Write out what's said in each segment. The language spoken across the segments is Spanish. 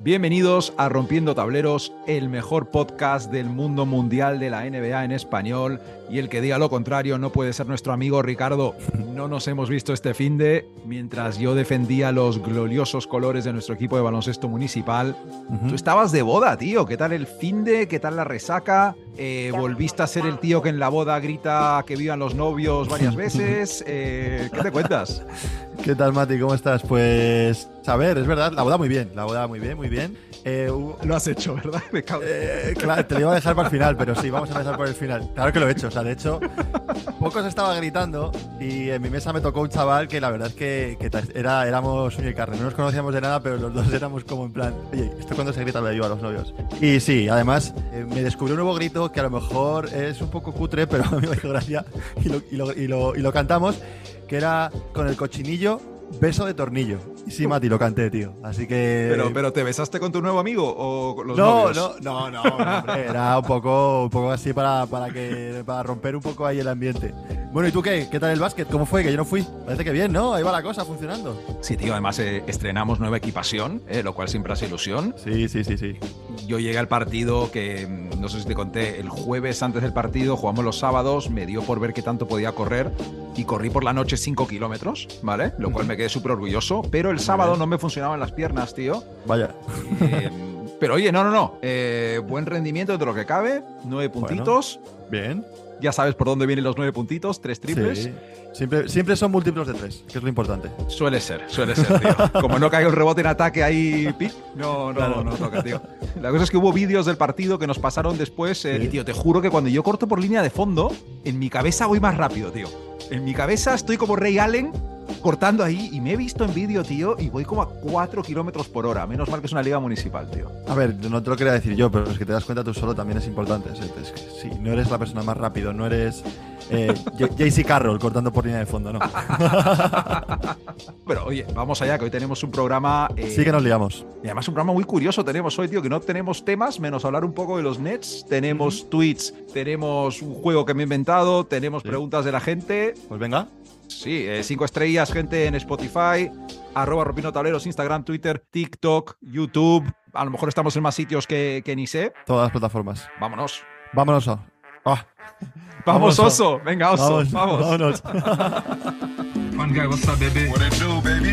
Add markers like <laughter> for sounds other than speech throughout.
Bienvenidos a Rompiendo Tableros, el mejor podcast del mundo mundial de la NBA en español. Y el que diga lo contrario no puede ser nuestro amigo Ricardo. No nos hemos visto este fin de mientras yo defendía los gloriosos colores de nuestro equipo de baloncesto municipal. Tú estabas de boda, tío. ¿Qué tal el fin de? ¿Qué tal la resaca? Eh, ¿Volviste a ser el tío que en la boda grita que vivan los novios varias <laughs> veces? Eh, ¿Qué te cuentas? ¿Qué tal, Mati? ¿Cómo estás? Pues, a ver, es verdad, la boda muy bien, la boda muy bien, muy bien. Eh, lo has hecho, ¿verdad? Me cago. Eh, claro, te lo iba a dejar para el final, pero sí, vamos a empezar por el final. Claro que lo he hecho, o sea, de hecho, pocos estaba gritando y en mi mesa me tocó un chaval que la verdad es que, era, éramos uña y carne. No nos conocíamos de nada, pero los dos éramos como en plan, oye, ¿esto cuando se grita lo ayuda a los novios? Y sí, además, eh, me descubrió un nuevo grito que a lo mejor es un poco cutre, pero <laughs> a mí me hizo gracia y lo, y lo, y lo, y lo cantamos, que era con el cochinillo Beso de tornillo. Y sí, Mati, lo canté, tío. Así que. Pero, pero ¿te besaste con tu nuevo amigo o los no, novios? No, no, no, hombre, Era un poco, un poco así para, para, que, para romper un poco ahí el ambiente. Bueno, ¿y tú qué? ¿Qué tal el básquet? ¿Cómo fue? Que yo no fui. Parece que bien, ¿no? Ahí va la cosa funcionando. Sí, tío. Además, eh, estrenamos nueva equipación, eh, lo cual siempre hace ilusión. Sí, sí, sí, sí. Yo llegué al partido que, mm, no sé si te conté, el jueves antes del partido, jugamos los sábados, me dio por ver qué tanto podía correr y corrí por la noche 5 kilómetros, ¿vale? Lo cual me quedé súper orgulloso, pero el sábado no me funcionaban las piernas, tío. Vaya. Eh, pero oye, no, no, no. Eh, buen rendimiento de lo que cabe, nueve puntitos. bien. Ya sabes por dónde vienen los nueve puntitos, tres triples. Sí. Siempre, siempre son múltiplos de tres, que es lo importante. Suele ser, suele ser, tío. Como no caiga un rebote en ataque ahí, no, no, Claro. no toca, tío. La cosa es que hubo vídeos del partido que nos pasaron después. eh, Sí. Y, tío, te juro que cuando yo corto por línea de fondo, en mi cabeza voy más rápido, tío. En mi cabeza estoy como Ray Allen cortando ahí y me he visto en vídeo, tío, y voy como a 4 kilómetros por hora. Menos mal que es una liga municipal, tío. A ver, no te lo quería decir yo, pero es que te das cuenta tú solo también es importante. Es, es que sí, no eres la persona más rápido, no eres eh, <laughs> JC Carroll cortando por línea de fondo, no. <laughs> Pero oye, vamos allá, que hoy tenemos un programa. eh, Sí que nos liamos. Y además un programa muy curioso tenemos hoy, tío, que no tenemos temas, menos hablar un poco de los Nets. Tenemos tweets, tenemos un juego que me he inventado, tenemos Sí. preguntas de la gente. Pues venga. Sí, eh, cinco estrellas, gente en Spotify, arroba Rompiendo Tableros, Instagram, Twitter, TikTok, YouTube. A lo mejor estamos en más sitios que, que ni sé. Todas las plataformas. Vámonos. Vámonos. a- Ah, <laughs> Vamos, Vamos, oso. Venga, oso. vamos, Vamos. vámonos. One guy, what's up, baby? What it do, baby?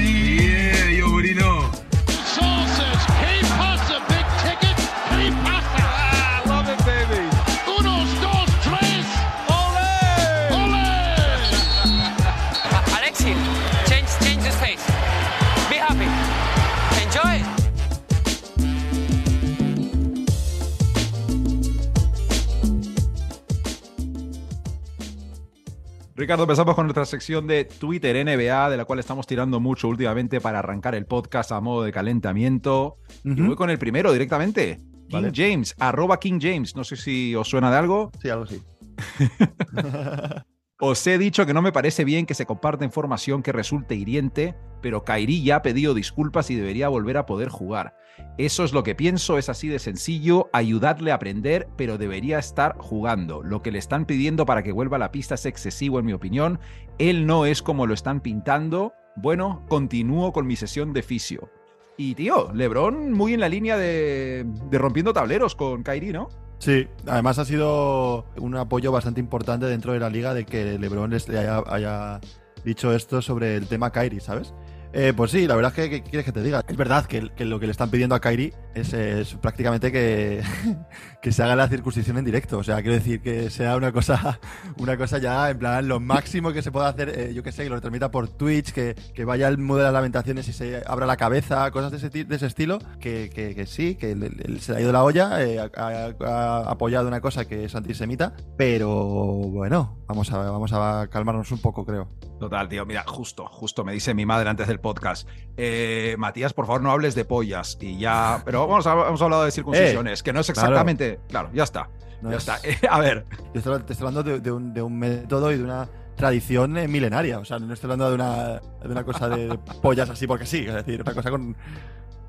Ricardo, empezamos con nuestra sección de Twitter NBA, de la cual estamos tirando mucho últimamente para arrancar el podcast a modo de calentamiento. Y Ujú. voy con el primero directamente. King Vale. James, arroba King James. No sé si os suena de algo. Sí, algo así. <laughs> Os he dicho que no me parece bien que se comparta información que resulte hiriente, pero Kairi ya ha pedido disculpas y debería volver a poder jugar. Eso es lo que pienso, es así de sencillo, ayudarle a aprender, pero debería estar jugando. Lo que le están pidiendo para que vuelva a la pista es excesivo, en mi opinión. Él no es como lo están pintando. Bueno, continúo con mi sesión de fisio. Y tío, Lebron muy en la línea de, rompiendo tableros con Kairi, ¿no? Sí, además ha sido un apoyo bastante importante dentro de la liga de que LeBron les le haya, haya dicho esto sobre el tema Kyrie, ¿sabes? Eh, pues sí, la verdad es que, ¿qué quieres que te diga? Es verdad que, lo que le están pidiendo a Kyrie es, prácticamente que, <laughs> que se haga la circuncisión en directo. O sea, quiero decir que sea una cosa, <laughs> una cosa ya en plan lo máximo que se pueda hacer, eh, yo que sé, que lo transmita por Twitch, que, vaya al mundo de las lamentaciones y se abra la cabeza, cosas de ese, de estilo, que, sí, que se le ha ido la olla, eh, ha- ha apoyado una cosa que es antisemita, pero bueno, vamos a, vamos a calmarnos un poco, creo. Total, tío. Mira, justo, justo me dice mi madre antes del podcast. eh, Matías, por favor, no hables de pollas. Y ya. Pero vamos a, hemos hablado de circuncisiones, que no es exactamente. Claro, ya está. No ya es- está. <laughs> Eh, a ver, Yo estoy, te estoy hablando de, de un, de un método y de una tradición eh, milenaria. O sea, no estoy hablando de una, de una cosa de <laughs> pollas así porque sí. Es decir, una cosa con,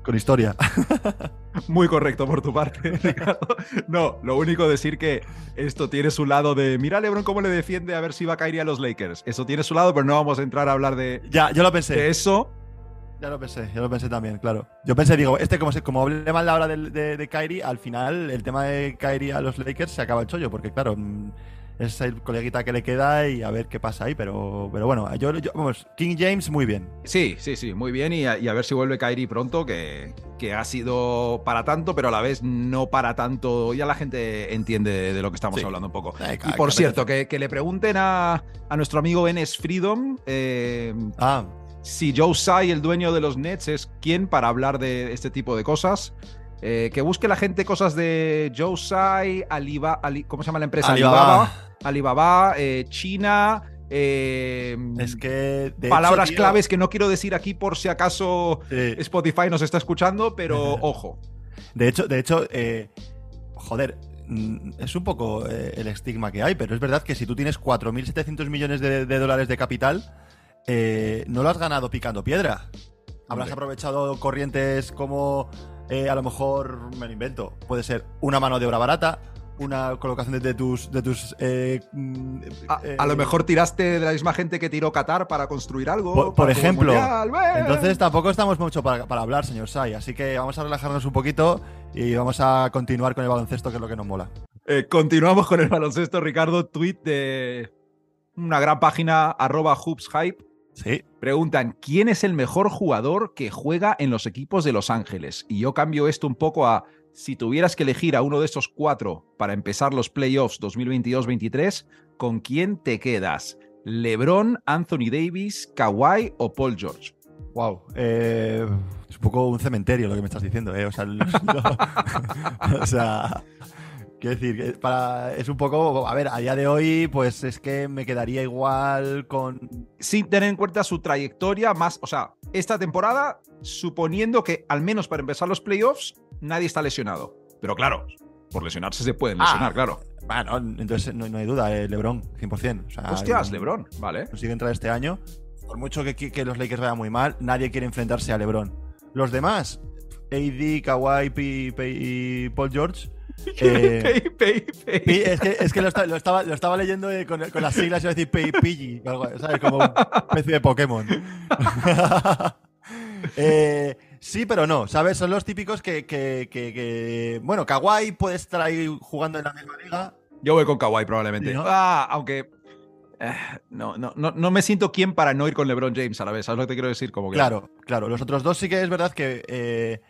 con historia. <laughs> muy correcto por tu parte, <laughs> Ricardo. No, lo único decir que esto tiene su lado de. Mira, Lebron, cómo le defiende a ver si va a caer a los Lakers. Eso tiene su lado, pero no vamos a entrar a hablar de, ya, yo lo de pensé. eso. Ya lo pensé, ya lo pensé también, claro. Yo pensé, digo, este como, se, como hablé mal la hora de, de, de Kyrie, al final el tema de Kyrie a los Lakers se acaba el chollo, porque claro, mm, es el coleguita que le queda y a ver qué pasa ahí, pero, pero bueno, yo, yo- vamos, King James muy bien. Sí, sí, sí, muy bien. Y a, y a ver si vuelve Kyrie pronto, que, que ha sido para tanto, pero a la vez no para tanto. Ya la gente entiende de, lo que estamos Sí. hablando un poco. Ay, Y por cierto, que, que le pregunten a, a nuestro amigo Enes Freedom eh, Ah, si Joe Tsai, el dueño de los Nets, es quien para hablar de este tipo de cosas. Eh, que busque la gente cosas de Joe Tsai, Alibaba, Ali- ¿cómo se llama la empresa? Alibaba. Alibaba, eh, China. eh, es que. de palabras hecho, tío, claves que no quiero decir aquí por si acaso sí. Spotify nos está escuchando, pero <laughs> ojo. De hecho, de hecho joder, mm, es un poco el estigma que hay, pero es verdad que si tú tienes 4.700 millones de, de dólares de capital, no lo has ganado picando piedra. Habrás Hombre. aprovechado corrientes como, eh, a lo mejor, me lo invento, puede ser una mano de obra barata, una colocación de, tus... De tus eh, mm, A, eh, a lo mejor tiraste de la misma gente que tiró Qatar para construir algo. Por, ejemplo, Mundial, entonces tampoco estamos mucho para, para hablar, señor Sai. Así que vamos a relajarnos un poquito y vamos a continuar con el baloncesto, que es lo que nos mola. Eh, continuamos con el baloncesto, Ricardo. Tweet de una gran página, arroba hoopshype. Sí. Preguntan, ¿quién es el mejor jugador que juega en los equipos de Los Ángeles? Y yo cambio esto un poco a, si tuvieras que elegir a uno de estos cuatro para empezar los playoffs 2022-23, ¿con quién te quedas? ¿LeBron, Anthony Davis, Kawhi o Paul George? Wow. Eh, es un poco un cementerio lo que me estás diciendo, ¿eh? O sea, el- <laughs> o sea, quiero decir, que para, es un poco, a ver, a día de hoy, pues es que me quedaría igual con... Sin tener en cuenta su trayectoria más, o sea, esta temporada, suponiendo que al menos para empezar los playoffs, nadie está lesionado. Pero claro, por lesionarse se pueden lesionar, Ah, claro. Bueno, entonces no, no hay duda, eh, LeBron, 100%. O sea, Hostias, LeBron, vale. Consigue entrar este año. Por mucho que, que los Lakers vayan muy mal, nadie quiere enfrentarse a LeBron. Los demás, AD, Kawhi y Paul George. <laughs> eh, Pay, pay, pay. Es que, es que lo, esta- lo estaba, lo estaba leyendo eh, con, con las siglas, iba a decir o algo, ¿sabes? Como una especie de Pokémon. <laughs> Eh, sí, pero no, ¿sabes? Son los típicos que, que, que- que- Bueno, Kawhi puede estar ahí jugando en la misma liga. Yo voy con Kawhi probablemente. ¿Sí, no? Ah, aunque eh, no, no, no, no me siento quien para no ir con LeBron James a la vez. ¿Sabes lo que te quiero decir? Como que Claro, claro. Los otros dos sí que es verdad que eh,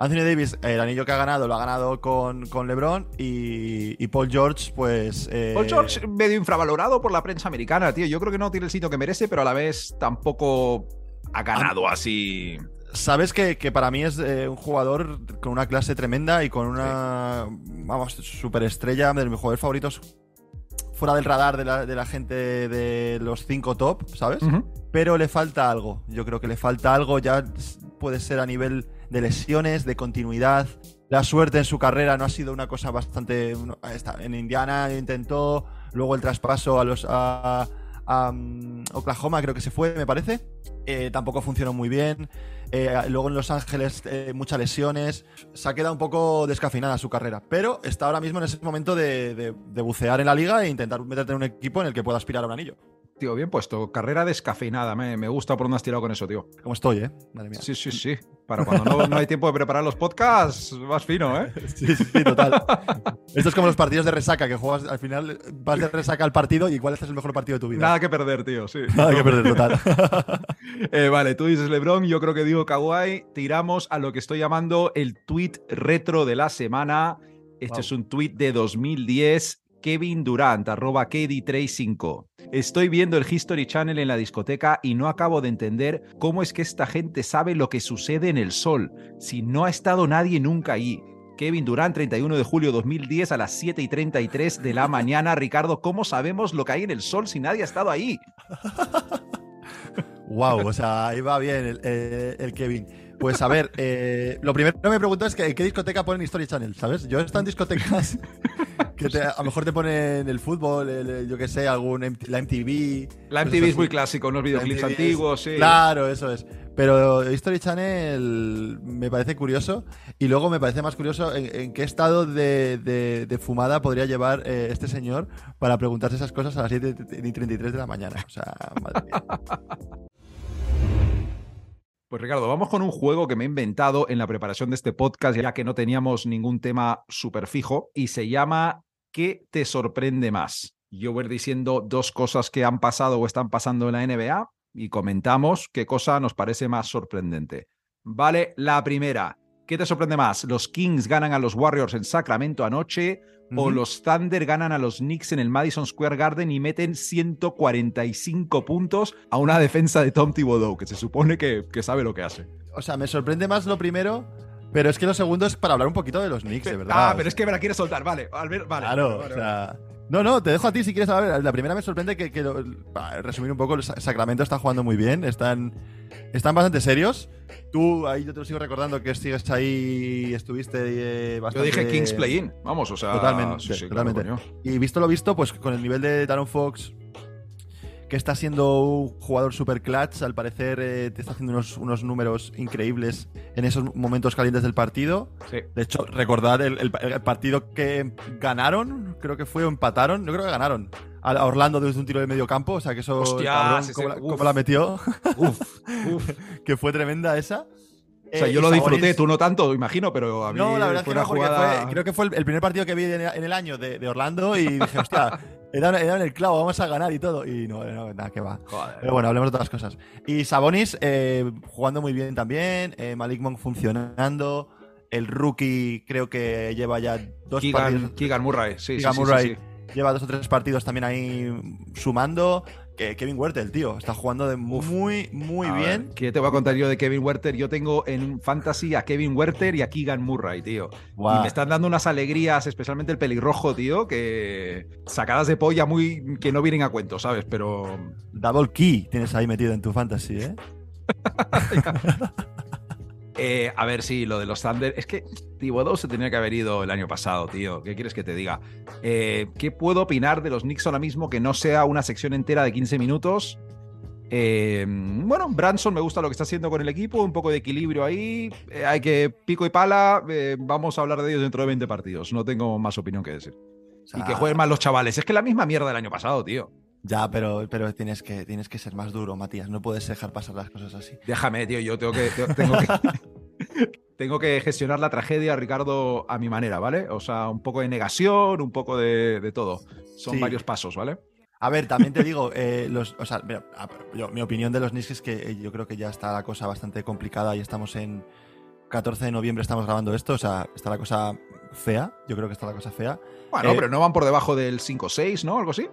Anthony Davis, el anillo que ha ganado, lo ha ganado con, con LeBron y, y Paul George, pues. eh, Paul George medio infravalorado por la prensa americana, tío. Yo creo que no tiene el sitio que merece, pero a la vez tampoco ha ganado así. Sabes que, que para mí es eh, un jugador con una clase tremenda y con una, vamos, superestrella de mis jugadores favoritos fuera del radar de la, de la gente de los cinco top, ¿sabes? Pero le falta algo. Yo creo que le falta algo. Ya puede ser a nivel de lesiones, de continuidad. La suerte en su carrera no ha sido una cosa bastante. En Indiana intentó, luego el traspaso a los a, mm, Oklahoma creo que se fue, me parece. Eh, tampoco funcionó muy bien. Eh, luego en Los Ángeles eh, muchas lesiones. Se ha quedado un poco descafeinada su carrera. Pero está ahora mismo en ese momento de, de- de bucear en la liga e intentar meterte en un equipo en el que pueda aspirar a un anillo. Tío, bien puesto. Carrera descafeinada. Me, me gusta por dónde has tirado con eso, tío. Como estoy, ¿eh? Madre mía. Sí, sí, sí. Para cuando no, no hay tiempo de preparar los podcasts, vas fino, ¿eh? <laughs> Sí, sí, sí, total. Esto es como los partidos de resaca, que juegas al final, vas de resaca al partido y este es el mejor partido de tu vida. Nada que perder, tío, sí. <laughs> Nada que perder, total. <laughs> Eh, vale, tú dices LeBron, yo creo que digo Kawhi. Tiramos a lo que estoy llamando el tweet retro de la semana. Este Wow. es un tweet de 2010. Kevin Durant, arroba KD35. Estoy viendo el History Channel en la discoteca y no acabo de entender cómo es que esta gente sabe lo que sucede en el sol, si no ha estado nadie nunca allí. Kevin Durant, 31 de julio 2010 a las 7 y 33 de la mañana. Ricardo, ¿cómo sabemos lo que hay en el sol si nadie ha estado ahí? <laughs> wow, o sea, ahí va bien el, eh, el Kevin. Pues a ver, eh, lo primero que me pregunto es que en qué discoteca ponen History Channel, ¿sabes? Yo he estado en discotecas <laughs> que te- a lo mejor te ponen el fútbol, el- el- yo qué sé, algún la MTV. La MTV es muy clásico, unos videoclips antiguos, sí. Claro, eso es. Pero History Channel me parece curioso. Y luego me parece más curioso en, en qué estado de, de- de fumada podría llevar eh, este señor para preguntarse esas cosas a las 7 y 33 de la mañana. O sea, madre mía. Pues Ricardo, vamos con un juego que me he inventado en la preparación de este podcast, ya que no teníamos ningún tema súper fijo, y se llama ¿Qué te sorprende más? Yo voy a ir diciendo dos cosas que han pasado o están pasando en la NBA y comentamos qué cosa nos parece más sorprendente. Vale, la primera. ¿Qué te sorprende más? ¿Los Kings ganan a los Warriors en Sacramento anoche o los Thunder ganan a los Knicks en el Madison Square Garden y meten 145 puntos a una defensa de Tom Thibodeau, que se supone que, que sabe lo que hace? O sea, me sorprende más lo primero, pero es que lo segundo es para hablar un poquito de los Knicks, de verdad. Ah, pero es que me la quieres soltar, vale. Albert, vale. Claro, vale, o sea. No, no, te dejo a ti si quieres saber. La primera me sorprende que, que lo- para resumir un poco, Sacramento está jugando muy bien, están, están bastante serios. Tú, ahí yo te lo sigo recordando que sigues ahí, estuviste eh, Yo bastante... dije Kings Play-In, vamos, o sea. Totalmente, sí, sí, totalmente. Y visto lo visto, pues con el nivel de Darren Fox, que está siendo un jugador super clutch, al parecer eh, te está haciendo unos, unos números increíbles en esos momentos calientes del partido. Sí. De hecho, recordad el, el- el partido que ganaron, creo que fue o empataron, yo creo que ganaron. A Orlando desde un tiro de medio campo, o sea que eso, cabrón, ese- cómo, la, uf. cómo la metió, Uf, uf. <laughs> que fue tremenda esa. O sea, Eh, yo lo disfruté, Sabonis- tú no tanto, imagino, pero a mí no, la verdad es que fue una no, porque jugada. fue- creo que fue el, el primer partido que vi en, en el año de, de Orlando y dije, hostia, he dado, he dado en el clavo, vamos a ganar y todo. Y no, no nada, que va. Joder. Pero bueno, hablemos de otras cosas. Y Sabonis eh, jugando muy bien también, eh, Malik Monk funcionando, el rookie creo que lleva ya dos Keegan, partidos. Keegan Murray, sí, Keegan sí, sí, Murray sí, sí. lleva dos o tres partidos también ahí sumando. Kevin Huerta, el tío, está jugando de muy, muy A bien. ver, ¿Qué te voy a contar yo de Kevin Werther? Yo tengo en Fantasy a Kevin Werther y a Keegan Murray, tío. Y me están dando unas alegrías, especialmente el pelirrojo, tío, que sacadas de polla muy que no vienen a cuento, ¿sabes? Pero Double key tienes ahí metido en tu fantasy, ¿eh? <laughs> eh, a ver si lo de los Thunder es que Thibodeau se tenía que haber ido el año pasado, tío. ¿Qué quieres que te diga? Eh, ¿Qué puedo opinar de los Knicks ahora mismo que no sea una sección entera de 15 minutos? Eh, bueno, Branson me gusta lo que está haciendo con el equipo, un poco de equilibrio ahí. Hay que pico y pala. vamos a hablar de ellos dentro de 20 partidos. No tengo más opinión que decir. O sea, Y que jueguen más los chavales. Es que la misma mierda del año pasado, tío. Ya, pero, pero tienes, que, tienes que ser más duro, Matías. No puedes dejar pasar las cosas así. Déjame, tío. Yo tengo que, tengo que, <laughs> tengo que gestionar la tragedia, Ricardo, a mi manera, ¿vale? O sea, un poco de negación, un poco de, de todo. Son Sí. varios pasos, ¿vale? A ver, también te digo, eh, los, o sea, mira, a- yo- mi opinión de los Knicks es que eh, yo creo que ya está la cosa bastante complicada y estamos en 14 de noviembre, estamos grabando esto, o sea, está la cosa fea. Yo creo que está la cosa fea. Bueno, Eh, pero no van por debajo del 5-6, ¿no? Algo así.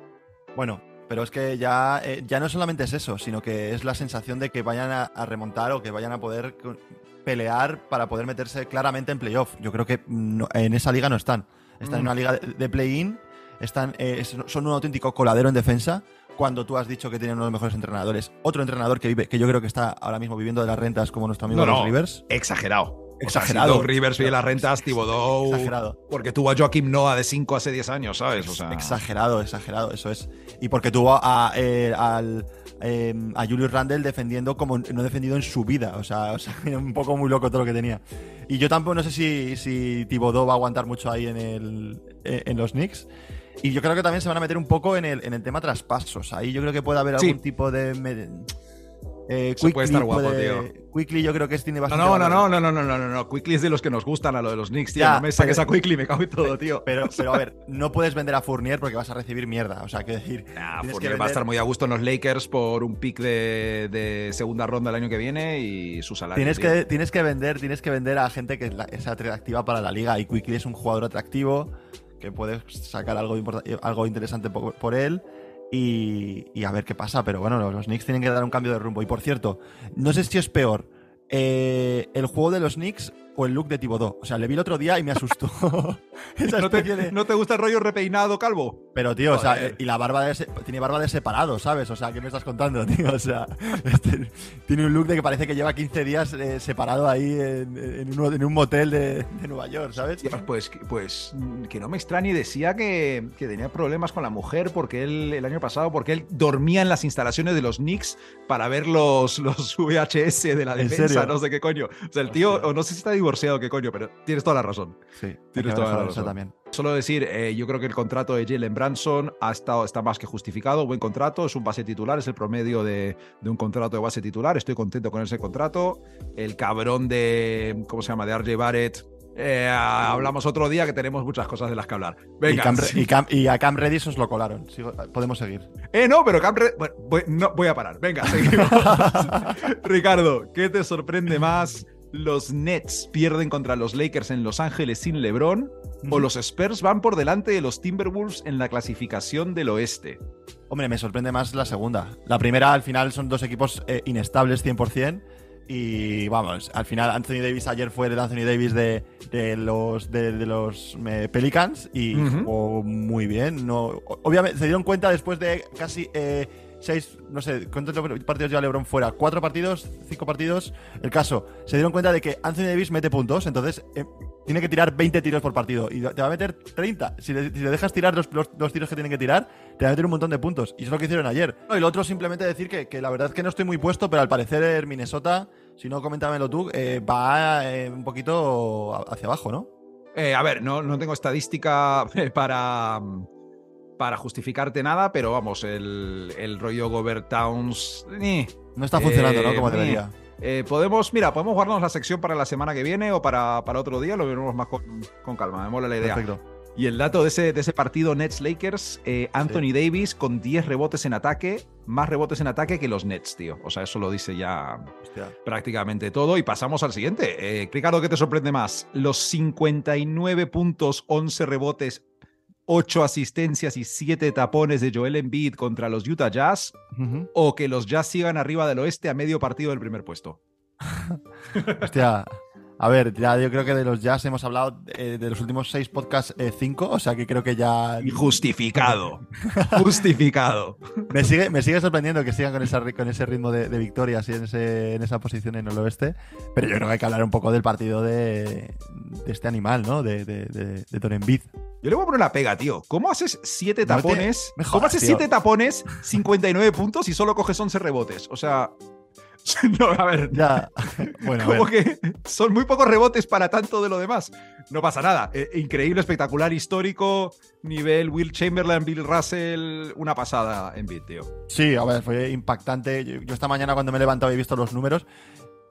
Bueno, pero es que ya, eh, ya no solamente es eso, sino que es la sensación de que vayan a, a remontar o que vayan a poder pelear para poder meterse claramente en playoff. Yo creo que no- en esa liga no están. Están en Mm. una liga de, de play-in, están, eh, son un auténtico coladero en defensa. Cuando tú has dicho que tienen uno de los mejores entrenadores, otro entrenador que vive, que yo creo que está ahora mismo viviendo de las rentas como nuestro amigo No. Rivers. Exagerado. Exagerado. O sea, si Doc Rivers vive las rentas, Thibodeau. Exagerado. Porque tuvo a Joaquim Noah de 5 hace 10 años, ¿sabes? O sea, Exagerado, exagerado, eso es. Y porque tuvo a, eh, al, eh, a Julius Randle defendiendo como no defendido en su vida. O sea, <laughs> o sea, un poco muy loco todo lo que tenía. Y yo tampoco no sé si, si Thibodeau va a aguantar mucho ahí en, el, eh, en los Knicks. Y yo creo que también se van a meter un poco en el, en el tema traspasos. Ahí yo creo que puede haber Sí. algún tipo de. Eh, puede estar guapo, puede- Quickly yo creo que tiene bastante. no, no, no, no, no, no, no, no. Quickly es de los que nos gustan a lo de los Knicks, tío. Ya, no me saques pero- a Quickly, me cago en todo, tío. Pero, pero a ver, <laughs> no puedes vender a Fournier porque vas a recibir mierda. O sea, quiero decir. Nah, Fournier que va a estar muy a gusto en los Lakers por un pick de, de segunda ronda el año que viene y su salario. Tienes tío. que, tienes que vender, tienes que vender a gente que es, atractiva para la liga. Y Quickly es un jugador atractivo que puedes sacar algo, importa- algo interesante por, por él. Y, y a ver qué pasa. Pero bueno, los, Knicks tienen que dar un cambio de rumbo. Y por cierto, no sé si es peor eh, el juego de los Knicks o el look de Thibodeau. O sea, le vi el otro día y me asustó. <laughs> Esa ¿No te, de- ¿No te gusta el rollo repeinado, calvo? Pero, tío, o sea, eh, y la barba de se- tiene barba de separado, ¿sabes? O sea, ¿qué me estás contando, <laughs> tío? O sea, este- tiene un look de que parece que lleva 15 días eh, separado ahí en, en un, en un motel de, de Nueva York, ¿sabes? Pues, pues que no me extrañe, decía que, que tenía problemas con la mujer porque él, el año pasado, porque él dormía en las instalaciones de los Knicks para ver los, los VHS de la ¿En defensa, no sé qué coño. O sea, el tío, o no sé si está divorciado qué coño, pero tienes toda la razón. Sí, Tienes toda la razón. también. Solo decir, eh, yo creo que el contrato de Jalen Branson ha estado, está más que justificado, buen contrato, es un base titular, es el promedio de, de un contrato de base titular, estoy contento con ese contrato. El cabrón de, ¿cómo se llama?, de RJ Barrett. eh, hablamos otro día que tenemos muchas cosas de las que hablar. Venga. y, Cam- y Cam- y a Cam Reddish os lo colaron. Sigo- podemos seguir. Eh, no, pero Cam Red- bueno, voy, no, voy a parar. Venga, seguimos. <laughs> <laughs> Ricardo, ¿qué te sorprende más? ¿Los Nets pierden contra los Lakers en Los Ángeles sin LeBron? ¿O los Spurs van por delante de los Timberwolves en la clasificación del oeste? Hombre, me sorprende más la segunda. La primera, al final, son dos equipos eh, inestables 100%. Y vamos, al final Anthony Davis ayer fue el Anthony Davis de, de los, de, de los eh, Pelicans y jugó muy bien. No, obviamente se dieron cuenta después de casi eh, seis, no sé, ¿cuántos partidos lleva LeBron fuera? ¿Cuatro partidos? ¿Cinco partidos? El caso, se dieron cuenta de que Anthony Davis mete puntos, entonces eh, tiene que tirar 20 tiros por partido y te va a meter 30. Si le, le dejas tirar los, los- tiros que tienen que tirar, te va a meter un montón de puntos. Y eso es lo que hicieron ayer. No, y lo otro, simplemente decir que, que la verdad es que no estoy muy puesto, pero al parecer Minnesota, si no, coméntamelo tú, eh, va eh, un poquito hacia abajo, ¿no? Eh, a ver, no, no tengo estadística eh, para, para justificarte nada, pero vamos, el, el rollo Gobert Towns. eh, No está funcionando, ¿no? Eh, Como eh. debería. Eh, podemos, mira, podemos guardarnos la sección para la semana que viene o para, para otro día, lo veremos más con, con calma, me mola la idea. Perfecto. Y el dato de ese, de ese partido Nets-Lakers, eh, Anthony Davis con 10 rebotes en ataque, más rebotes en ataque que los Nets, tío. O sea, eso lo dice ya Hostia. prácticamente todo. Y pasamos al siguiente. Eh, Ricardo, ¿qué te sorprende más? ¿Los 59 puntos, 11 rebotes, 8 asistencias y 7 tapones de Joel Embiid contra los Utah Jazz? ¿O que los Jazz sigan arriba del oeste a medio partido del primer puesto? <laughs> Hostia. A ver, ya yo creo que de los jazz hemos hablado eh, de los últimos seis podcasts, eh, cinco, o sea que creo que ya Justificado. <laughs> Justificado. Me sigue, me sigue sorprendiendo que sigan con, esa, con ese ritmo de, de victorias y en, ese, en esa posición en el oeste. Pero yo creo que hay que hablar un poco del partido de, de este animal, ¿no? De, de, de, de. Yo le voy a poner una pega, tío. ¿Cómo haces siete No te- tapones? ¿Cómo haces tío. siete tapones, 59 puntos y solo coges 11 rebotes? O sea, <laughs> no, a ver, Ya. Bueno, a como ver. que son muy pocos rebotes para tanto de lo demás. No pasa nada. Eh, increíble, espectacular, histórico, nivel Will Chamberlain, Bill Russell, una pasada en beat, tío. Sí, a ver, fue impactante. Yo, yo esta mañana cuando me he levantado y he visto los números,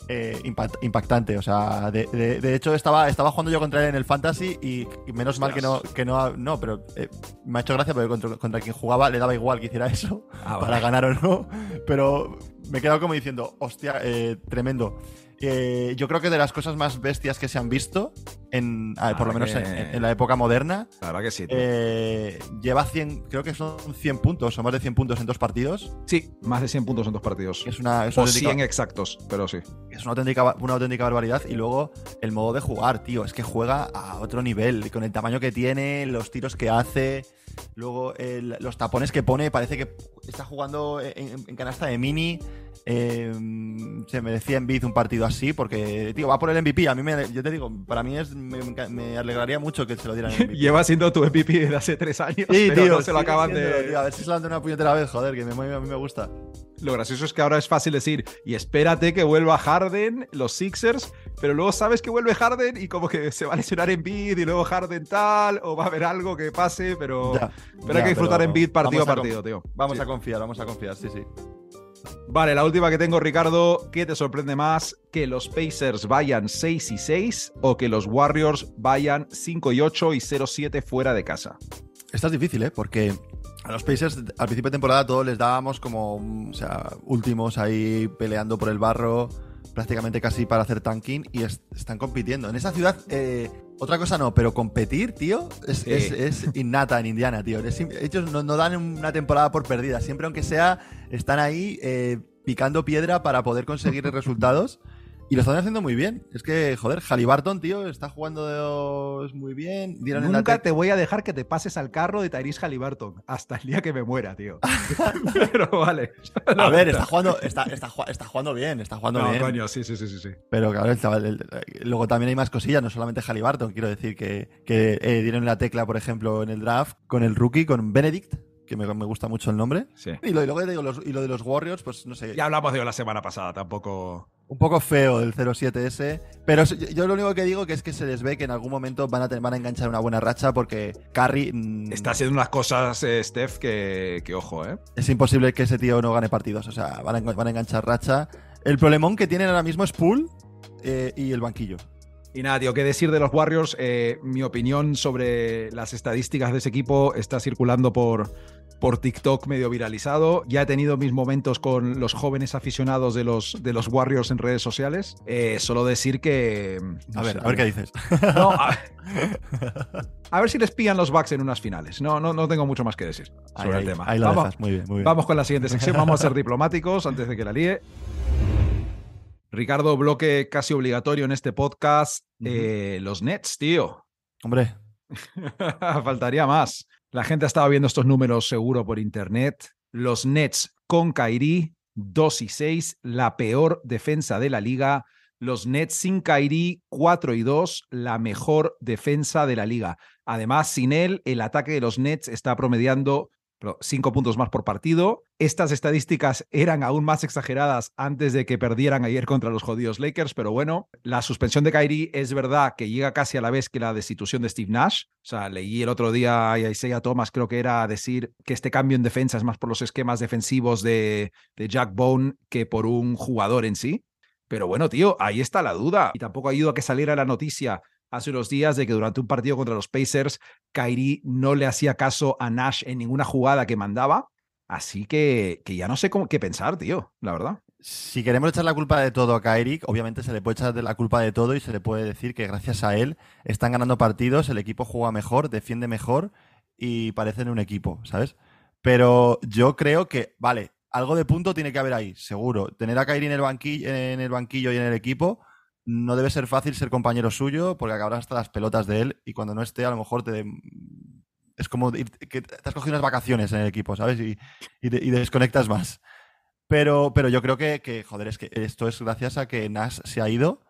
eh, impact- impactante. O sea, de, de- de hecho estaba, estaba jugando yo contra él en el Fantasy y, y menos mal que no, que no, no, pero eh, me ha hecho gracia porque contra, contra quien jugaba le daba igual que hiciera eso Ah, para vale. ganar o no. Pero me he quedado como diciendo, hostia, eh, tremendo. Eh, yo creo que de las cosas más bestias que se han visto, en, ah, por lo Ah, menos que- en, en la época moderna, La verdad que sí. eh, lleva 100, creo que son 100 puntos o más de 100 puntos en dos partidos. sí, más de 100 puntos en dos partidos. Es una, es O auténtica- 100 exactos, pero sí. es una auténtica, una auténtica barbaridad. Y luego el modo de jugar, tío. Es que juega a otro nivel. Con el tamaño que tiene, los tiros que hace. Luego el- los tapones que pone. Parece que está jugando en, en canasta de mini. Eh, se merecía en Biz un partido así. Porque, tío, va por el MVP. A mí, me, yo te digo, para mí es, me, me alegraría mucho que se lo dieran el MVP. <laughs> Lleva siendo tu MVP desde hace tres años, Sí, pero tío, no se lo acaban siéndolo, de... tío. a ver si se lo dan de una puñetera vez, joder, que me, a mí me gusta. Lo gracioso es que ahora es fácil decir, y espérate que vuelva Harden, los Sixers, pero luego sabes que vuelve Harden y como que se va a lesionar en bid y luego Harden tal, o va a haber algo que pase, pero, Ya, pero ya, hay que disfrutar en bid partido a partido, tío. Vamos Sí. a confiar, vamos a confiar, sí, sí. Vale, la última que tengo, Ricardo, ¿qué te sorprende más? ¿Que los Pacers vayan 6 y 6 o que los Warriors vayan 5 y 8 y 0-7 fuera de casa? Esta es difícil, ¿eh? Porque a los Pacers al principio de temporada todos les dábamos como, o sea, últimos ahí peleando por el barro, prácticamente casi para hacer tanking y es- están compitiendo. En esa ciudad, eh, otra cosa no, pero competir, tío, es, Sí. es- es <laughs> innata en Indiana, tío. Ellos no, no dan una temporada por perdida, siempre aunque sea, están ahí eh, picando piedra para poder conseguir <laughs> resultados. Y lo están haciendo muy bien. Es que, joder, Halliburton, tío, está jugando de- muy bien. Dieron Nunca te voy a dejar que te pases al carro de Tyrese Halliburton hasta el día que me muera, tío. <laughs> pero vale. A ver, está jugando, está, está, está jugando bien, está jugando No, bien. coño, sí, sí, sí, sí. Pero claro, el chaval, el- luego también hay más cosillas, no solamente Halliburton. Quiero decir que, que eh, dieron la tecla, por ejemplo, en el draft con el rookie, con Benedict, que me, me gusta mucho el nombre. Sí. Y lo, y luego te digo, los- y lo de los Warriors, pues no sé. Ya hablamos de ello la semana pasada, tampoco. Un poco feo el 07S. Pero yo- lo único que digo que es que se les ve que en algún momento van a, tener- van a enganchar una buena racha porque Curry. mm, Está haciendo unas cosas, eh, Steph, que, que ojo, ¿eh? Es imposible que ese tío no gane partidos. O sea, van a, engan- van a enganchar racha. El problemón que tienen ahora mismo es Pool eh, y el banquillo. Y nada, tío, qué decir de los Warriors. Eh, mi opinión sobre las estadísticas de ese equipo está circulando por, por TikTok medio viralizado. Ya he tenido mis momentos con los jóvenes aficionados de los, de los Warriors en redes sociales. Eh, solo decir que. no A ver, sé, a ver qué dices. No, a, <laughs> a ver si les pillan los Bucks en unas finales. No, no, no tengo mucho más que decir sobre ahí, el tema. ahí lo vamos, dejas. Muy bien, muy bien. vamos con la siguiente sección. <laughs> Vamos a ser diplomáticos antes de que la líe. Ricardo, bloque casi obligatorio en este podcast. Eh, los Nets, tío. Hombre, <laughs> Faltaría más. La gente ha estado viendo estos números seguro por internet. Los Nets con Kairi, 2 y 6, la peor defensa de la liga. Los Nets sin Kairi, 4 y 2, la mejor defensa de la liga. Además, sin él, el ataque de los Nets está promediando 5 puntos más por partido. Estas estadísticas eran aún más exageradas antes de que perdieran ayer contra los jodidos Lakers, pero bueno, la suspensión de Kyrie es verdad que llega casi a la vez que la destitución de Steve Nash. O sea, leí el otro día a Isaiah Thomas, creo que era decir que este cambio en defensa es más por los esquemas defensivos de, de Jack Bone que por un jugador en sí. Pero bueno, tío, ahí está la duda. Y tampoco ha a que saliera la noticia hace unos días de que durante un partido contra los Pacers, Kyrie no le hacía caso a Nash en ninguna jugada que mandaba. Así que, que ya no sé cómo, qué pensar, tío, la verdad. si queremos echar la culpa de todo a Kyrie, obviamente se le puede echar la culpa de todo y se le puede decir que gracias a él están ganando partidos, el equipo juega mejor, defiende mejor y parecen un equipo, ¿sabes? Pero yo creo que, vale, algo de punto tiene que haber ahí, seguro. Tener a Kyrie en el, banquillo, en el banquillo y en el equipo no debe ser fácil ser compañero suyo porque acabarás hasta las pelotas de él y cuando no esté a lo mejor te... Es como que te has cogido unas vacaciones en el equipo, ¿sabes? Y, y, te- y desconectas más. Pero, pero yo creo que, que, joder, es que esto es gracias a que Nash se ha ido,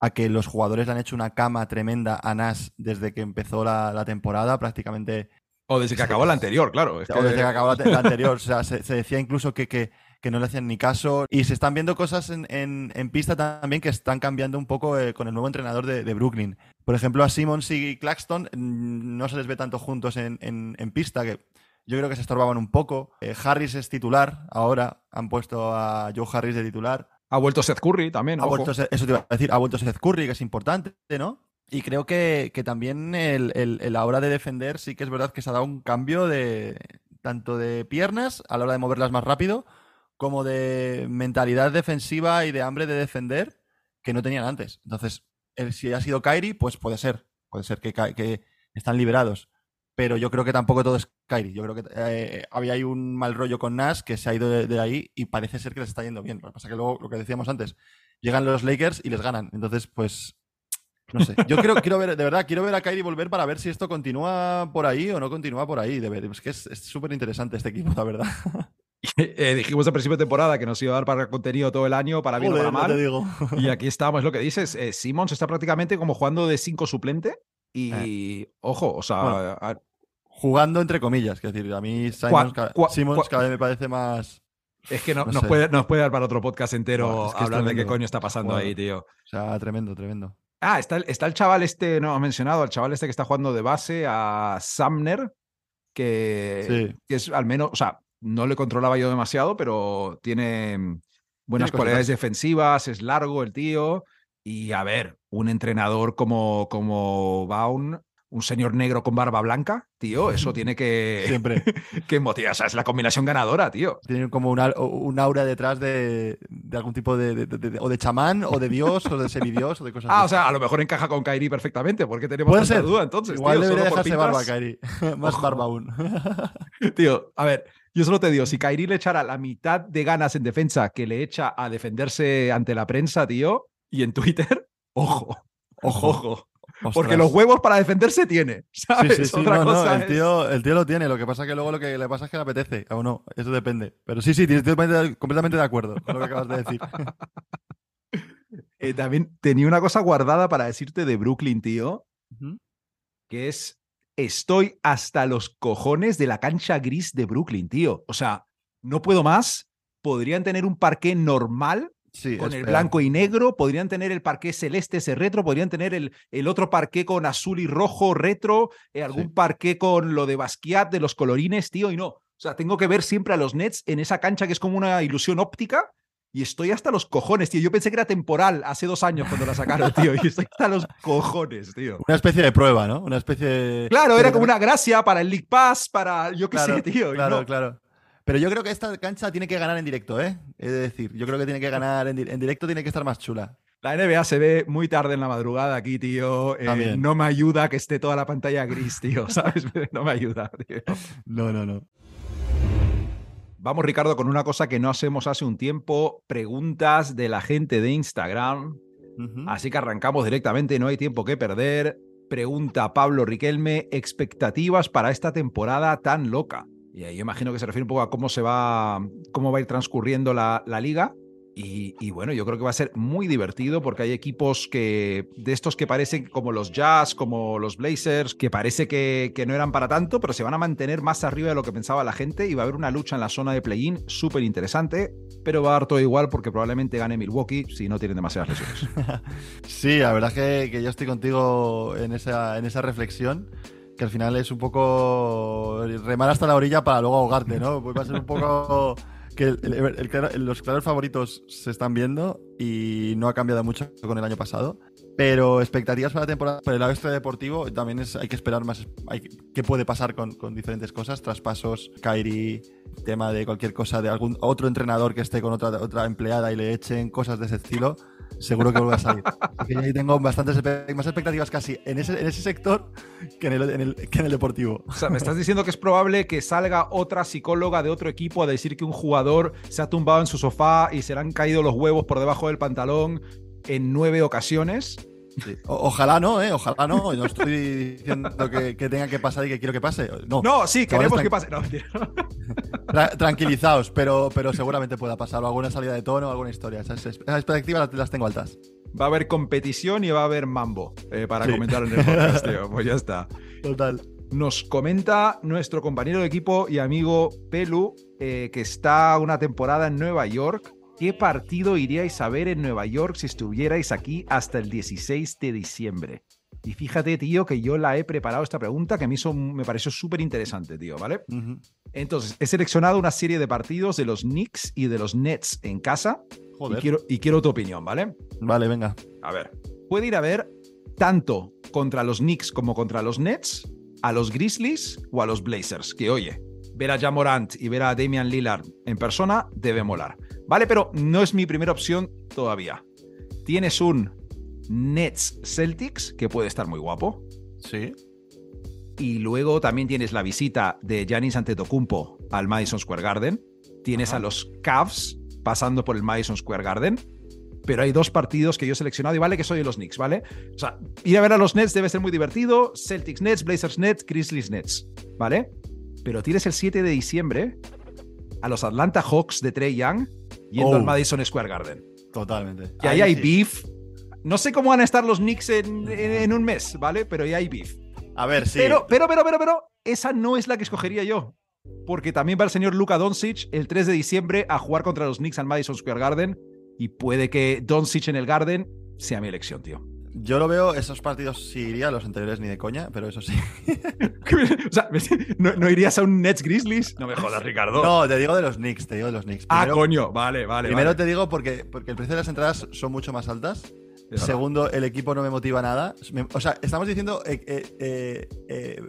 a que los jugadores le han hecho una cama tremenda a Nash desde que empezó la, la temporada, prácticamente O desde que acabó la anterior, claro. es o desde que- acabó la, te- la anterior. O sea, se, se decía incluso que, que, que no le hacían ni caso. Y se están viendo cosas en, en- en pista también que están cambiando un poco eh, con el nuevo entrenador de, de Brooklyn. Por ejemplo, a Simmons y Claxton mm, no se les ve tanto juntos en, en- en pista, que yo creo que se estorbaban un poco. Eh, Harris es titular ahora. Han puesto a Joe Harris de titular. Ha vuelto Seth Curry también. Ha ojo. vuelto, eso te iba a decir, ha vuelto Seth Curry, que es importante, ¿no? Y creo que, que también el, el- el- a la hora de defender sí que es verdad que se ha dado un cambio de tanto de piernas a la hora de moverlas más rápido, como de mentalidad defensiva y de hambre de defender que no tenían antes. Entonces, si ha sido Kyrie, pues puede ser. Puede ser que, que están liberados. Pero yo creo que tampoco todo es Kyrie. Yo creo que eh, había ahí un mal rollo con Nash que se ha ido de, de ahí y parece ser que les está yendo bien. Lo que pasa que luego, lo que decíamos antes, llegan los Lakers y les ganan. Entonces, pues, no sé. Yo quiero, quiero ver, de verdad, quiero ver a Kyrie volver para ver si esto continúa por ahí o no continúa por ahí. De ver, es que es es súper interesante este equipo, la verdad. <laughs> <laughs> Eh, dijimos al principio de temporada que nos iba a dar para contenido todo el año, para bien o para no te mal. digo. <laughs> Y aquí estamos, es lo que dices. Eh, Simmons está prácticamente como jugando de 5 suplente. Y ojo, o sea, Bueno. a- Jugando entre comillas, es decir, a mí Simons, cua- Simmons cua- cada vez me parece más. es que no- no nos, sé. puede, nos puede dar para otro podcast entero Buah, es que es hablar de qué coño está pasando ahí, tío. O sea, tremendo, tremendo. Ah, está el, está el chaval este, no has mencionado, el chaval este que está jugando de base a Sumner, que, Sí. que es al menos, o sea, no le controlaba yo demasiado, pero tiene mm, buenas Tiene cualidades defensivas, es largo el tío. Y a ver, un entrenador como, como Baun, un señor negro con barba blanca, tío, eso <laughs> tiene que, Siempre. <laughs> que motivar. O sea, es la combinación ganadora, tío. Tiene como un, al- un aura detrás de, de algún tipo de, de- de- de- o de chamán, o de dios, o de semidios, o de cosas Ah, así. o sea, a lo mejor encaja con Kairi perfectamente, porque tenemos Puede tanta ser. duda entonces. Igual tío, debería barba. Kairi. <laughs> Más Ojo. barba aún. Tío, a ver, yo solo te digo, si Kairi le echara la mitad de ganas en defensa que le echa a defenderse ante la prensa, tío, y en Twitter, ojo, Ojo. ojo. Porque los huevos para defenderse tiene, ¿sabes? sí, sí, Otra no, no, cosa el, es- tío, el tío lo tiene, lo que pasa es que luego lo que le pasa es que le apetece, o no, eso depende. Pero sí, sí, estoy completamente completamente de acuerdo con lo que acabas de decir. <laughs> Eh, también tenía una cosa guardada para decirte de Brooklyn, tío, que es, estoy hasta los cojones de la cancha gris de Brooklyn, tío. O sea, no puedo más. Podrían tener un parque normal Sí, con el blanco y negro, podrían tener el parqué celeste ese retro, podrían tener el, el otro parqué con azul y rojo retro, eh, algún Sí. parqué con lo de Basquiat de los colorines, tío, y no. O sea, tengo que ver siempre a los Nets en esa cancha que es como una ilusión óptica. Y estoy hasta los cojones, tío. Yo pensé que era temporal hace dos años cuando la sacaron, tío. Y estoy hasta los cojones, tío. Una especie de prueba, ¿no? Una especie de... Claro, era como una gracia para el League Pass, para yo qué Claro, sé, tío. Claro, no. claro. Pero yo creo que esta cancha tiene que ganar en directo, ¿eh? Es decir, yo creo que tiene que ganar en, di- en directo, tiene que estar más chula. La NBA se ve muy tarde en la madrugada aquí, tío. Eh, no me ayuda que esté toda la pantalla gris, tío. <laughs> ¿Sabes? No me ayuda, tío. No, no, no. Vamos, Ricardo, con una cosa que no hacemos hace un tiempo. Preguntas de la gente de Instagram. Así que arrancamos directamente, no hay tiempo que perder. Pregunta Pablo Riquelme, expectativas para esta temporada tan loca. Y ahí imagino que se refiere un poco a cómo se va, cómo va a ir transcurriendo la, la liga. Y, y bueno, yo creo que va a ser muy divertido porque hay equipos que de estos que parecen como los Jazz, como los Blazers, que parece que, que no eran para tanto, pero se van a mantener más arriba de lo que pensaba la gente y va a haber una lucha en la zona de play-in súper interesante, pero va a dar todo igual porque probablemente gane Milwaukee si no tienen demasiadas lesiones. <laughs> Sí, la verdad que, que yo estoy contigo en esa, en esa reflexión, que al final es un poco remar hasta la orilla para luego ahogarte, ¿no? Pues va a ser un poco <laughs> que el- el- los claros favoritos se están viendo y no ha cambiado mucho con el año pasado. Pero expectativas para la temporada, por el lado extradeportivo, también es, hay que esperar más hay qué puede pasar con, con diferentes cosas, traspasos, Kairi, tema de cualquier cosa de algún otro entrenador que esté con otra, otra empleada y le echen cosas de ese estilo, seguro que vuelve a salir. Así que ahí tengo bastantes más expectativas casi en ese, en ese sector que en el, en el- que en el deportivo. O sea, me estás diciendo que es probable que salga otra psicóloga de otro equipo a decir que un jugador se ha tumbado en su sofá y se le han caído los huevos por debajo del pantalón en nueve ocasiones. Ojalá no, ¿eh? Ojalá no. No estoy diciendo que, que tenga que pasar y que quiero que pase. No, No, sí, queremos que pase. No, mentira. Tra- tranquilizaos, pero, pero seguramente pueda pasar. O alguna salida de tono, o alguna historia. Esas, expectativas las, las tengo altas. Va a haber competición y va a haber mambo eh, para Sí. comentar en el podcast, tío. <laughs> Pues ya está. Total. Nos comenta nuestro compañero de equipo y amigo Pelu, eh, que está una temporada en Nueva York. ¿Qué partido iríais a ver en Nueva York si estuvierais aquí hasta el 16 de diciembre? Y fíjate, tío, que yo la he preparado esta pregunta que a mí me pareció súper interesante, tío, ¿vale? Entonces, he seleccionado una serie de partidos de los Knicks y de los Nets en casa y Joder. quiero, y quiero tu opinión, ¿vale? Vale, venga. A ver, puede ir a ver tanto contra los Knicks como contra los Nets, a los Grizzlies o a los Blazers. Que oye, ver a Jamorant y ver a Damian Lillard en persona debe molar. Vale, pero no es mi primera opción todavía. Tienes un Nets Celtics que puede estar muy guapo. Sí. Y luego también tienes la visita de Giannis Antetokounmpo al Madison Square Garden. Tienes Ajá. a los Cavs pasando por el Madison Square Garden. Pero hay dos partidos que yo he seleccionado y vale que soy de los Knicks, ¿vale? O sea, ir a ver a los Nets debe ser muy divertido. Celtics Nets, Blazers Nets, Grizzlies Nets, ¿vale? Pero tienes el 7 de diciembre a los Atlanta Hawks de Trey Young yendo Oh. al Madison Square Garden. Totalmente. Y ahí hay sí. beef. No sé cómo van a estar los Knicks en, en- en un mes, ¿vale? Pero ahí hay beef. A ver, sí. Pero, pero, pero, pero, pero, esa no es la que escogería yo. Porque también va el señor Luka Doncic el 3 de diciembre a jugar contra los Knicks al Madison Square Garden. Y puede que Doncic en el Garden sea mi elección, tío. Yo lo veo, esos partidos sí iría, los anteriores ni de coña, pero eso sí. <laughs> o sea, ¿no, no irías a un Nets Grizzlies? No me jodas, Ricardo. No, te digo de los Knicks, te digo de los Knicks. ah, coño, vale, vale. Primero vale. te digo porque, porque el precio de las entradas son mucho más altas. Segundo, el equipo no me motiva nada. O sea, estamos diciendo eh, eh, eh, eh,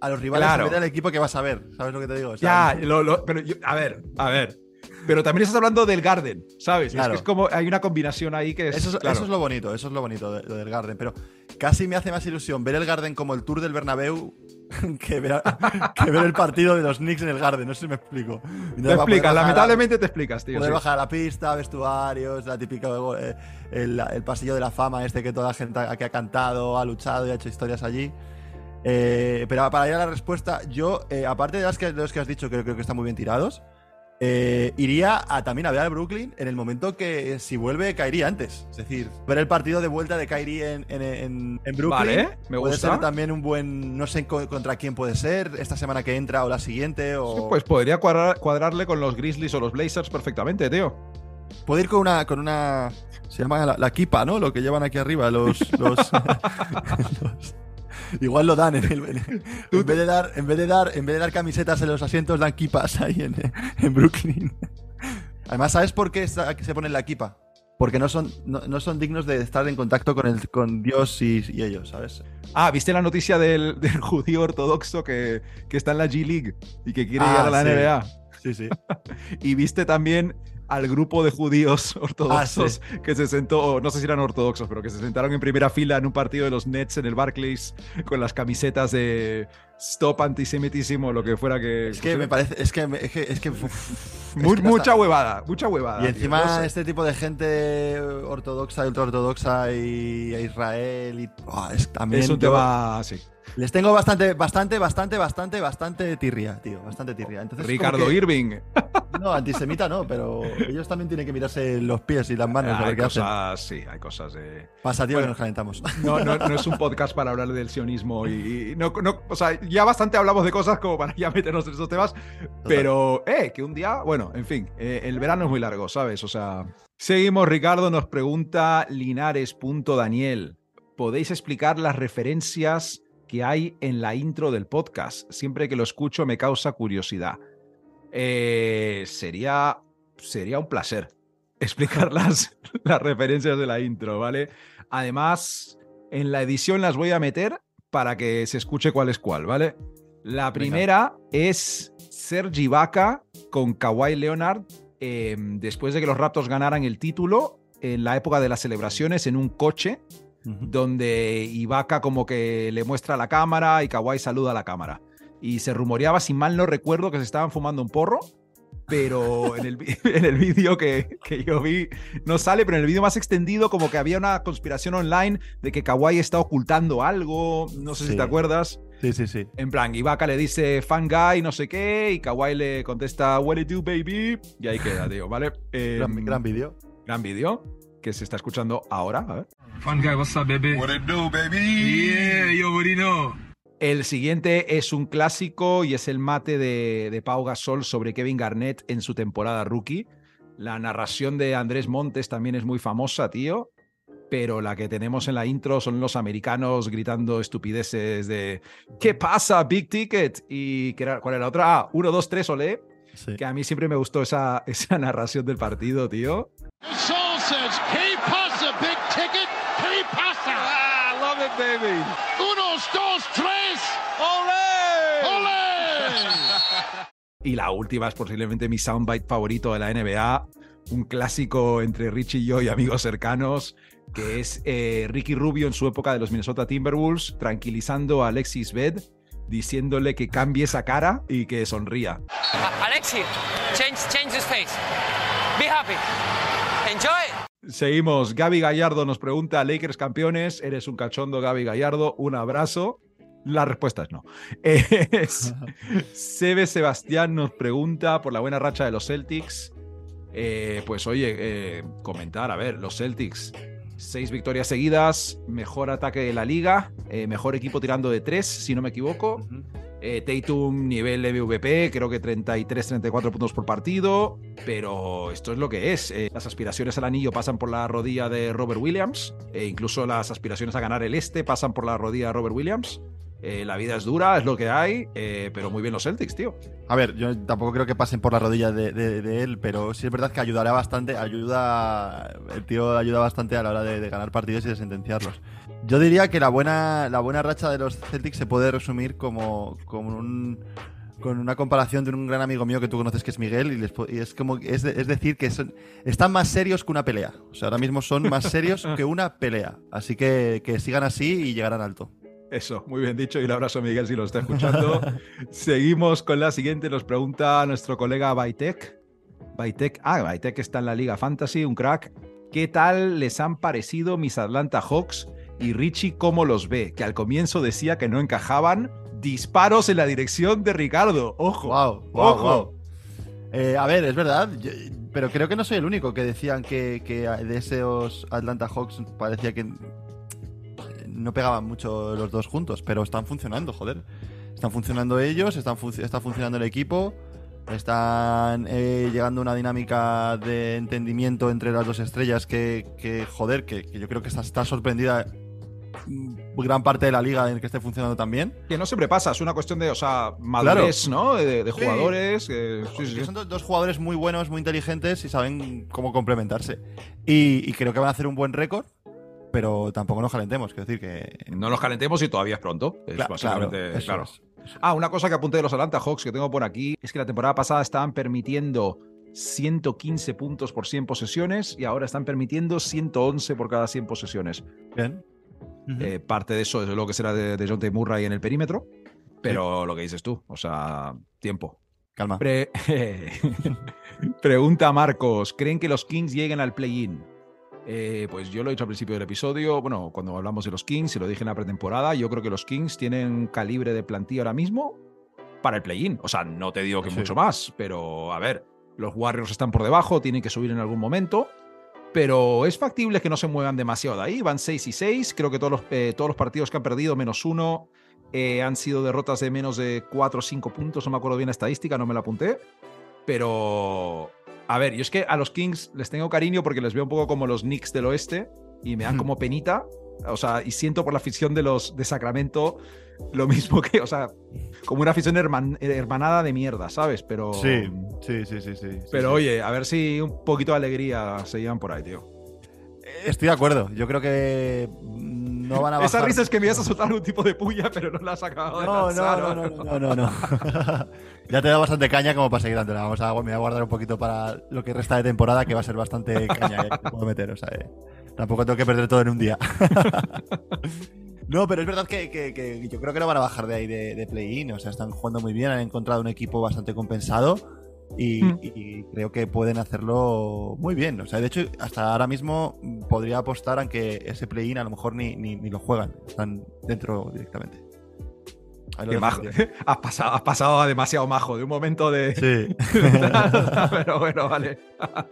a los rivales Claro. a ver al equipo que vas a ver. ¿Sabes lo que te digo? O Ya, lo- lo- pero yo- a ver, a ver. Pero también estás hablando del Garden, ¿sabes? Es que es como, hay una combinación ahí que es. Eso es, claro. eso es lo bonito, eso es lo bonito de- lo del Garden. Pero casi me hace más ilusión ver el Garden como el Tour del Bernabéu <laughs> que ver, <laughs> que el partido de los Knicks en el Garden. No sé si me explico. Te explicas, lamentablemente te explicas, tío. Poder sí. bajar a la pista, vestuarios, la típica eh, el, el pasillo de la fama este que toda la gente aquí ha cantado, ha luchado y ha hecho historias allí. Eh, pero para ir a la respuesta, yo, eh, aparte de, las que, de los que has dicho, que creo que están muy bien tirados, eh, iría a, también a ver al Brooklyn en el momento que si vuelve Kyrie antes. Es decir, ver el partido de vuelta de Kyrie en, en, en- en Brooklyn. Vale, me puede gusta. ser también un buen, no sé co- contra quién puede ser, esta semana que entra o la siguiente. O... Sí, pues podría cuadrar- cuadrarle con los Grizzlies o los Blazers perfectamente, tío. Puede ir con una, con una. Se llama la, la kipa, ¿no? Lo que llevan aquí arriba, los. los, <laughs> <laughs> los- Igual lo dan en, el, en, <laughs> en vez de dar, en vez de dar, en vez de dar camisetas en los asientos, dan kipas ahí en, en Brooklyn. Además, ¿sabes por qué se ponen la kipa? Porque no son, no, no son dignos de estar en contacto con, el, con Dios y, y ellos, ¿sabes? Ah, ¿viste la noticia del, del judío ortodoxo que, que está en la G League y que quiere Ah, llegar a la sí. NBA? Sí, sí. <laughs> Y viste también al grupo de judíos <laughs> ortodoxos que se sentó, no sé si eran ortodoxos, pero que se sentaron en primera fila en un partido de los Nets en el Barclays con las camisetas de Stop Antisemitismo, lo que fuera que. Es que me parece, es que, es que, es que, uf, Mu- es que mucha huevada, mucha huevada. Y tío. encima No sé. este tipo de gente ortodoxa y ultraortodoxa y a Israel y Buah, es también es un tema. Sí. Les tengo bastante bastante bastante bastante bastante tirria, tío, bastante tirria. Entonces Ricardo que- Irving. <laughs> No, antisemita no, pero ellos también tienen que mirarse los pies y las manos a hay ver qué hacen. cosas, sí, hay cosas de. Pasa, tío, Bueno. que nos calentamos. No, no, no es un <laughs> podcast para hablar del sionismo y, y no, no- o sea, ya bastante hablamos de cosas como para ya meternos en esos temas, pero, eh, que un día, bueno, en fin, eh, el verano es muy largo, ¿sabes? O sea, seguimos, Ricardo nos pregunta Linares.daniel, ¿podéis explicar las referencias que hay en la intro del podcast? Siempre que lo escucho me causa curiosidad. Eh, sería, sería un placer <laughs> explicar las, las referencias de la intro, ¿vale? Además, en la edición las voy a meter para que se escuche cuál es cuál, ¿vale? La primera es Sergi Ibaka con Kawhi Leonard eh, después de que los Raptors ganaran el título en la época de las celebraciones en un coche Donde Ibaka como que le muestra la cámara y Kawhi saluda a la cámara. Y se rumoreaba, si mal no recuerdo, que se estaban fumando un porro, pero en el, <laughs> en el vídeo que, que yo vi no sale, pero en el vídeo más extendido como que había una conspiración online de que Kawhi está ocultando algo, no sé si te acuerdas. Sí, sí, sí. En plan, Ibaka le dice fan guy, no sé qué, y Kawhi le contesta what it do, baby, y ahí queda, <laughs> tío, ¿vale? Eh, Gran, gran vídeo. gran vídeo que se está escuchando ahora, a ver. Fun guy, what's up, baby? What it do, baby? Yeah, know. El siguiente es un clásico y es el mate de, de Pau Gasol sobre Kevin Garnett en su temporada rookie. La narración de Andrés Montes también es muy famosa, tío. Pero la que tenemos en la intro son los americanos gritando estupideces de ¿Qué pasa, Big Ticket? Y ¿qué era- ¿cuál era la otra? Ah, 1, 2, 3, olé. Sí. Que a mí siempre me gustó esa, <laughs> esa narración del partido, tío. Says, ¿Qué pasa, big ticket? ¿Qué pasa? I love it, baby. Unos, dos, tres. Ole! ¡Ole! Y la última es posiblemente mi soundbite favorito de la NBA, un clásico entre Richie y yo y amigos cercanos, que es eh, Ricky Rubio en su época de los Minnesota Timberwolves, tranquilizando a Alexis Bed, diciéndole que cambie esa cara y que sonría. A- Alexi, change, change his face. Be happy. Enjoy it. Seguimos, Gaby Gallardo nos pregunta, Lakers campeones, eres un cachondo Gaby Gallardo, un abrazo. La respuesta es no. <laughs> Es, Sebe Sebastián nos pregunta por la buena racha de los Celtics. Eh, pues oye, eh, comentar, a ver, los Celtics, seis victorias seguidas, mejor ataque de la liga, eh, mejor equipo tirando de tres, si no me equivoco. Eh, Tatum, nivel MVP, creo que 33, 34 puntos por partido, pero esto es lo que es. Eh, las aspiraciones al anillo pasan por la rodilla de Robert Williams, e incluso las aspiraciones a ganar el este pasan por la rodilla de Robert Williams. Eh, la vida es dura, es lo que hay, pero muy bien los Celtics, tío. A ver, yo tampoco creo que pasen por la rodilla de, él, pero sí es verdad que ayudará bastante, ayuda, el tío ayuda bastante a la hora de ganar partidos y de sentenciarlos. Yo diría que la buena, la buena racha de los Celtics se puede resumir como, como un, con una comparación de un gran amigo mío que tú conoces que es Miguel y, les po- y es como es, de- es decir que son, están más serios que una pelea. O sea, ahora mismo son más serios que una pelea. Así que que sigan así y llegarán alto. Eso, muy bien dicho y un abrazo a Miguel si lo está escuchando. <laughs> Seguimos con la siguiente, nos pregunta nuestro colega Baitek. Baitek, ah, Baitek está en la Liga Fantasy, un crack. ¿Qué tal les han parecido mis Atlanta Hawks y Richie cómo los ve? Que al comienzo decía que no encajaban. Disparos en la dirección de Ricardo. Ojo. Wow, wow, ojo. wow. Eh, a ver, es verdad, yo- pero creo que no soy el único que decían que, que de esos Atlanta Hawks parecía que no pegaban mucho los dos juntos, pero están funcionando, joder. Están funcionando ellos, están fun- está funcionando el equipo. Están eh, llegando a una dinámica de entendimiento entre las dos estrellas que, que, joder, que, que yo creo que está, está sorprendida gran parte de la liga en que esté funcionando también. Que no siempre pasa, es una cuestión de, o sea, madurez, ¿no? De, de Sí. jugadores. eh, sí, sí, sí. Son do- dos jugadores muy buenos, muy inteligentes y saben cómo complementarse. Y, y creo que van a hacer un buen récord, pero tampoco nos calentemos. Quiero decir que. No nos calentemos y todavía es pronto. Es básicamente, claro. es, eso Ah, una cosa que apunté de los Atlanta Hawks que tengo por aquí es que la temporada pasada estaban permitiendo 115 puntos por 100 posesiones y ahora están permitiendo 111 por cada 100 posesiones. es. Eh, parte de eso es lo que será de, de John T. Murray en el perímetro, pero lo que dices tú, o sea, tiempo. Calma. Pre- <laughs> Pregunta Marcos, ¿creen que los Kings lleguen al play-in? Eh, pues yo lo he dicho al principio del episodio, bueno, cuando hablamos de los Kings, y lo dije en la pretemporada, yo creo que los Kings tienen calibre de plantilla ahora mismo para el play-in. O sea, no te digo que Sí. mucho más, pero a ver, los Warriors están por debajo, tienen que subir en algún momento, pero es factible que no se muevan demasiado de ahí. Van 6 y 6, creo que todos los, eh, todos los partidos que han perdido, menos uno, eh, han sido derrotas de menos de 4 o 5 puntos, no me acuerdo bien la estadística, no me la apunté. Pero, a ver, yo es que a los Kings les tengo cariño porque les veo un poco como los Knicks del oeste y me dan como penita. O sea, y siento por la afición de los de Sacramento lo mismo que, o sea, como una afición herman- hermanada de mierda, ¿sabes? Pero, Sí, sí, sí, sí. sí, pero sí. oye, a ver si un poquito de alegría se llevan por ahí, tío. Estoy de acuerdo. Yo creo que mm, no van a bajar. Esa risa es que me ibas a soltar algún tipo de puya, pero no la has acabado de No, no, lanzar, no, no, no, no, no. <laughs> ya te da bastante caña como para seguir dándola. Vamos a, me voy a guardar un poquito para lo que resta de temporada, que va a ser bastante caña eh, que puedo meter. O sea, eh, tampoco tengo que perder todo en un día. <laughs> no, pero es verdad que, que- que yo creo que no van a bajar de ahí de, de play-in. O sea, están jugando muy bien, han encontrado un equipo bastante compensado. Y, Mm. y creo que pueden hacerlo muy bien. O sea, de hecho, hasta ahora mismo podría apostar a que ese play-in a lo mejor ni, ni, ni lo juegan. Están dentro directamente. Majo. <laughs> Has pasado, has pasado a demasiado majo, de un momento de. Sí. <laughs> Pero bueno, vale.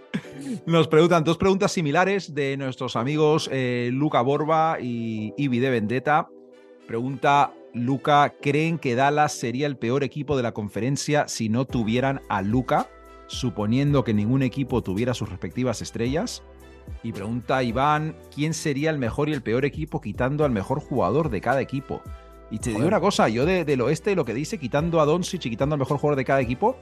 <laughs> Nos preguntan dos preguntas similares de nuestros amigos eh, Luca Borba y Ibi de Vendetta. Pregunta Luca, ¿creen que Dallas sería el peor equipo de la conferencia si no tuvieran a Luca? Suponiendo que ningún equipo tuviera sus respectivas estrellas. Y pregunta Iván, ¿quién sería el mejor y el peor equipo quitando al mejor jugador de cada equipo? Y te digo una cosa, yo de- del oeste lo que dice, quitando a Doncic y quitando al mejor jugador de cada equipo,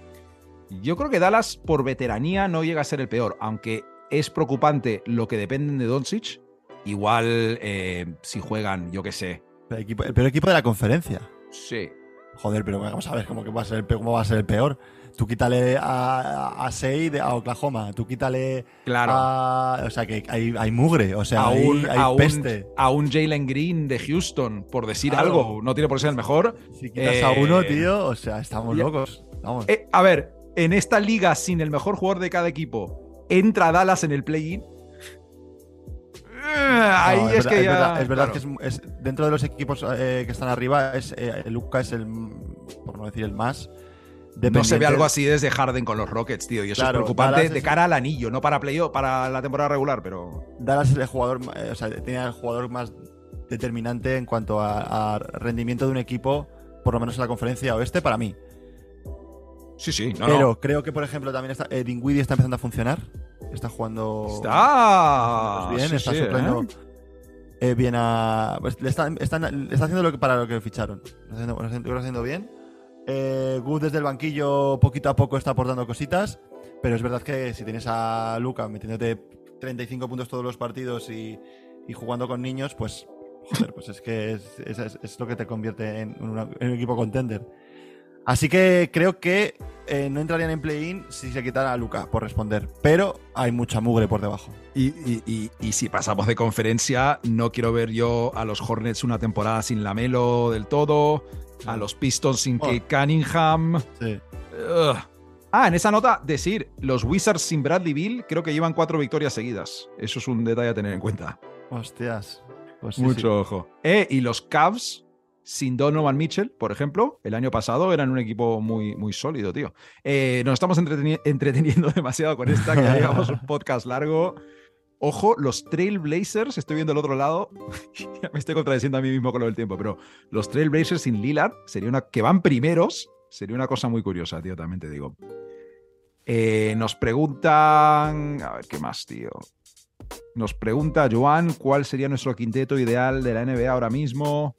yo creo que Dallas por veteranía no llega a ser el peor, aunque es preocupante lo que dependen de Doncic. Igual eh, si juegan, yo qué sé. El, equipo- el peor equipo de la conferencia. Sí. Joder, pero vamos a ver cómo, que va a ser el peor, cómo va a ser el peor. Tú quítale a, a, a Sei de- a Oklahoma. Tú quítale Claro. a. O sea, que hay, hay mugre. O sea, a hay, un, hay a un- peste. a un Jalen Green de Houston, por decir Claro. algo. No tiene por qué ser el mejor. Si quitas a Eh, uno, tío, o sea, estamos ya- locos. Vamos. Eh, a ver, en esta liga sin el mejor jugador de cada equipo, entra Dallas en el play-in. Ahí No, es, verdad, que ya. verdad, es verdad claro. que es, es- dentro de los equipos eh, que están arriba, es, eh, Luca es el, por no decir el más. No se ve algo así desde Harden con los Rockets, tío. Y eso Claro, es preocupante Dallas de es- cara al anillo, no para playoff, para la temporada regular, pero. Dallas es el jugador, eh, o sea, tiene el jugador más determinante en cuanto a, a rendimiento de un equipo, por lo menos en la conferencia oeste, para mí. Sí, sí, no, Pero no. creo que, por ejemplo, también está, eh, Dinwiddie está empezando a funcionar. Está jugando Está. bien, sí, está sí, supliendo ¿eh? eh, bien a. pues, le, está, le está haciendo lo que, para lo que ficharon. Lo está haciendo, lo está está bien. Eh, Good desde el banquillo, poquito a poco está aportando cositas. Pero es verdad que si tienes a Luca metiéndote 35 puntos todos los partidos y, y jugando con niños, pues. Joder, pues es que es, es- es- es lo que te convierte en, una- en un equipo contender. Así que creo que eh, no entrarían en play-in si se quitara a Luca por responder. Pero hay mucha mugre por debajo. Y, y- y- y si pasamos de conferencia, no quiero ver yo a los Hornets una temporada sin Lamelo del todo, a los Pistons sin Oh. Kate Cunningham. Sí. Ugh. Ah, en esa nota, decir, los Wizards sin Bradley Bill creo que llevan cuatro victorias seguidas. Eso es un detalle a tener en cuenta. Hostias. Pues sí, Mucho ojo. Eh, y los Cavs sin Donovan Mitchell, por ejemplo, el año pasado eran un equipo muy, muy sólido, tío. Eh, nos estamos entreteni- <laughs> entreteniendo demasiado con esta, que ya llevamos un podcast largo. Ojo, los Trailblazers, estoy viendo el otro lado, <laughs> me estoy contradiciendo a mí mismo con lo del tiempo, pero los Trailblazers sin Lillard sería una que van primeros Sería una cosa muy curiosa, tío, también te digo. Eh, nos preguntan. A ver, ¿qué más, tío? Nos pregunta Joan cuál sería nuestro quinteto ideal de la NBA ahora mismo.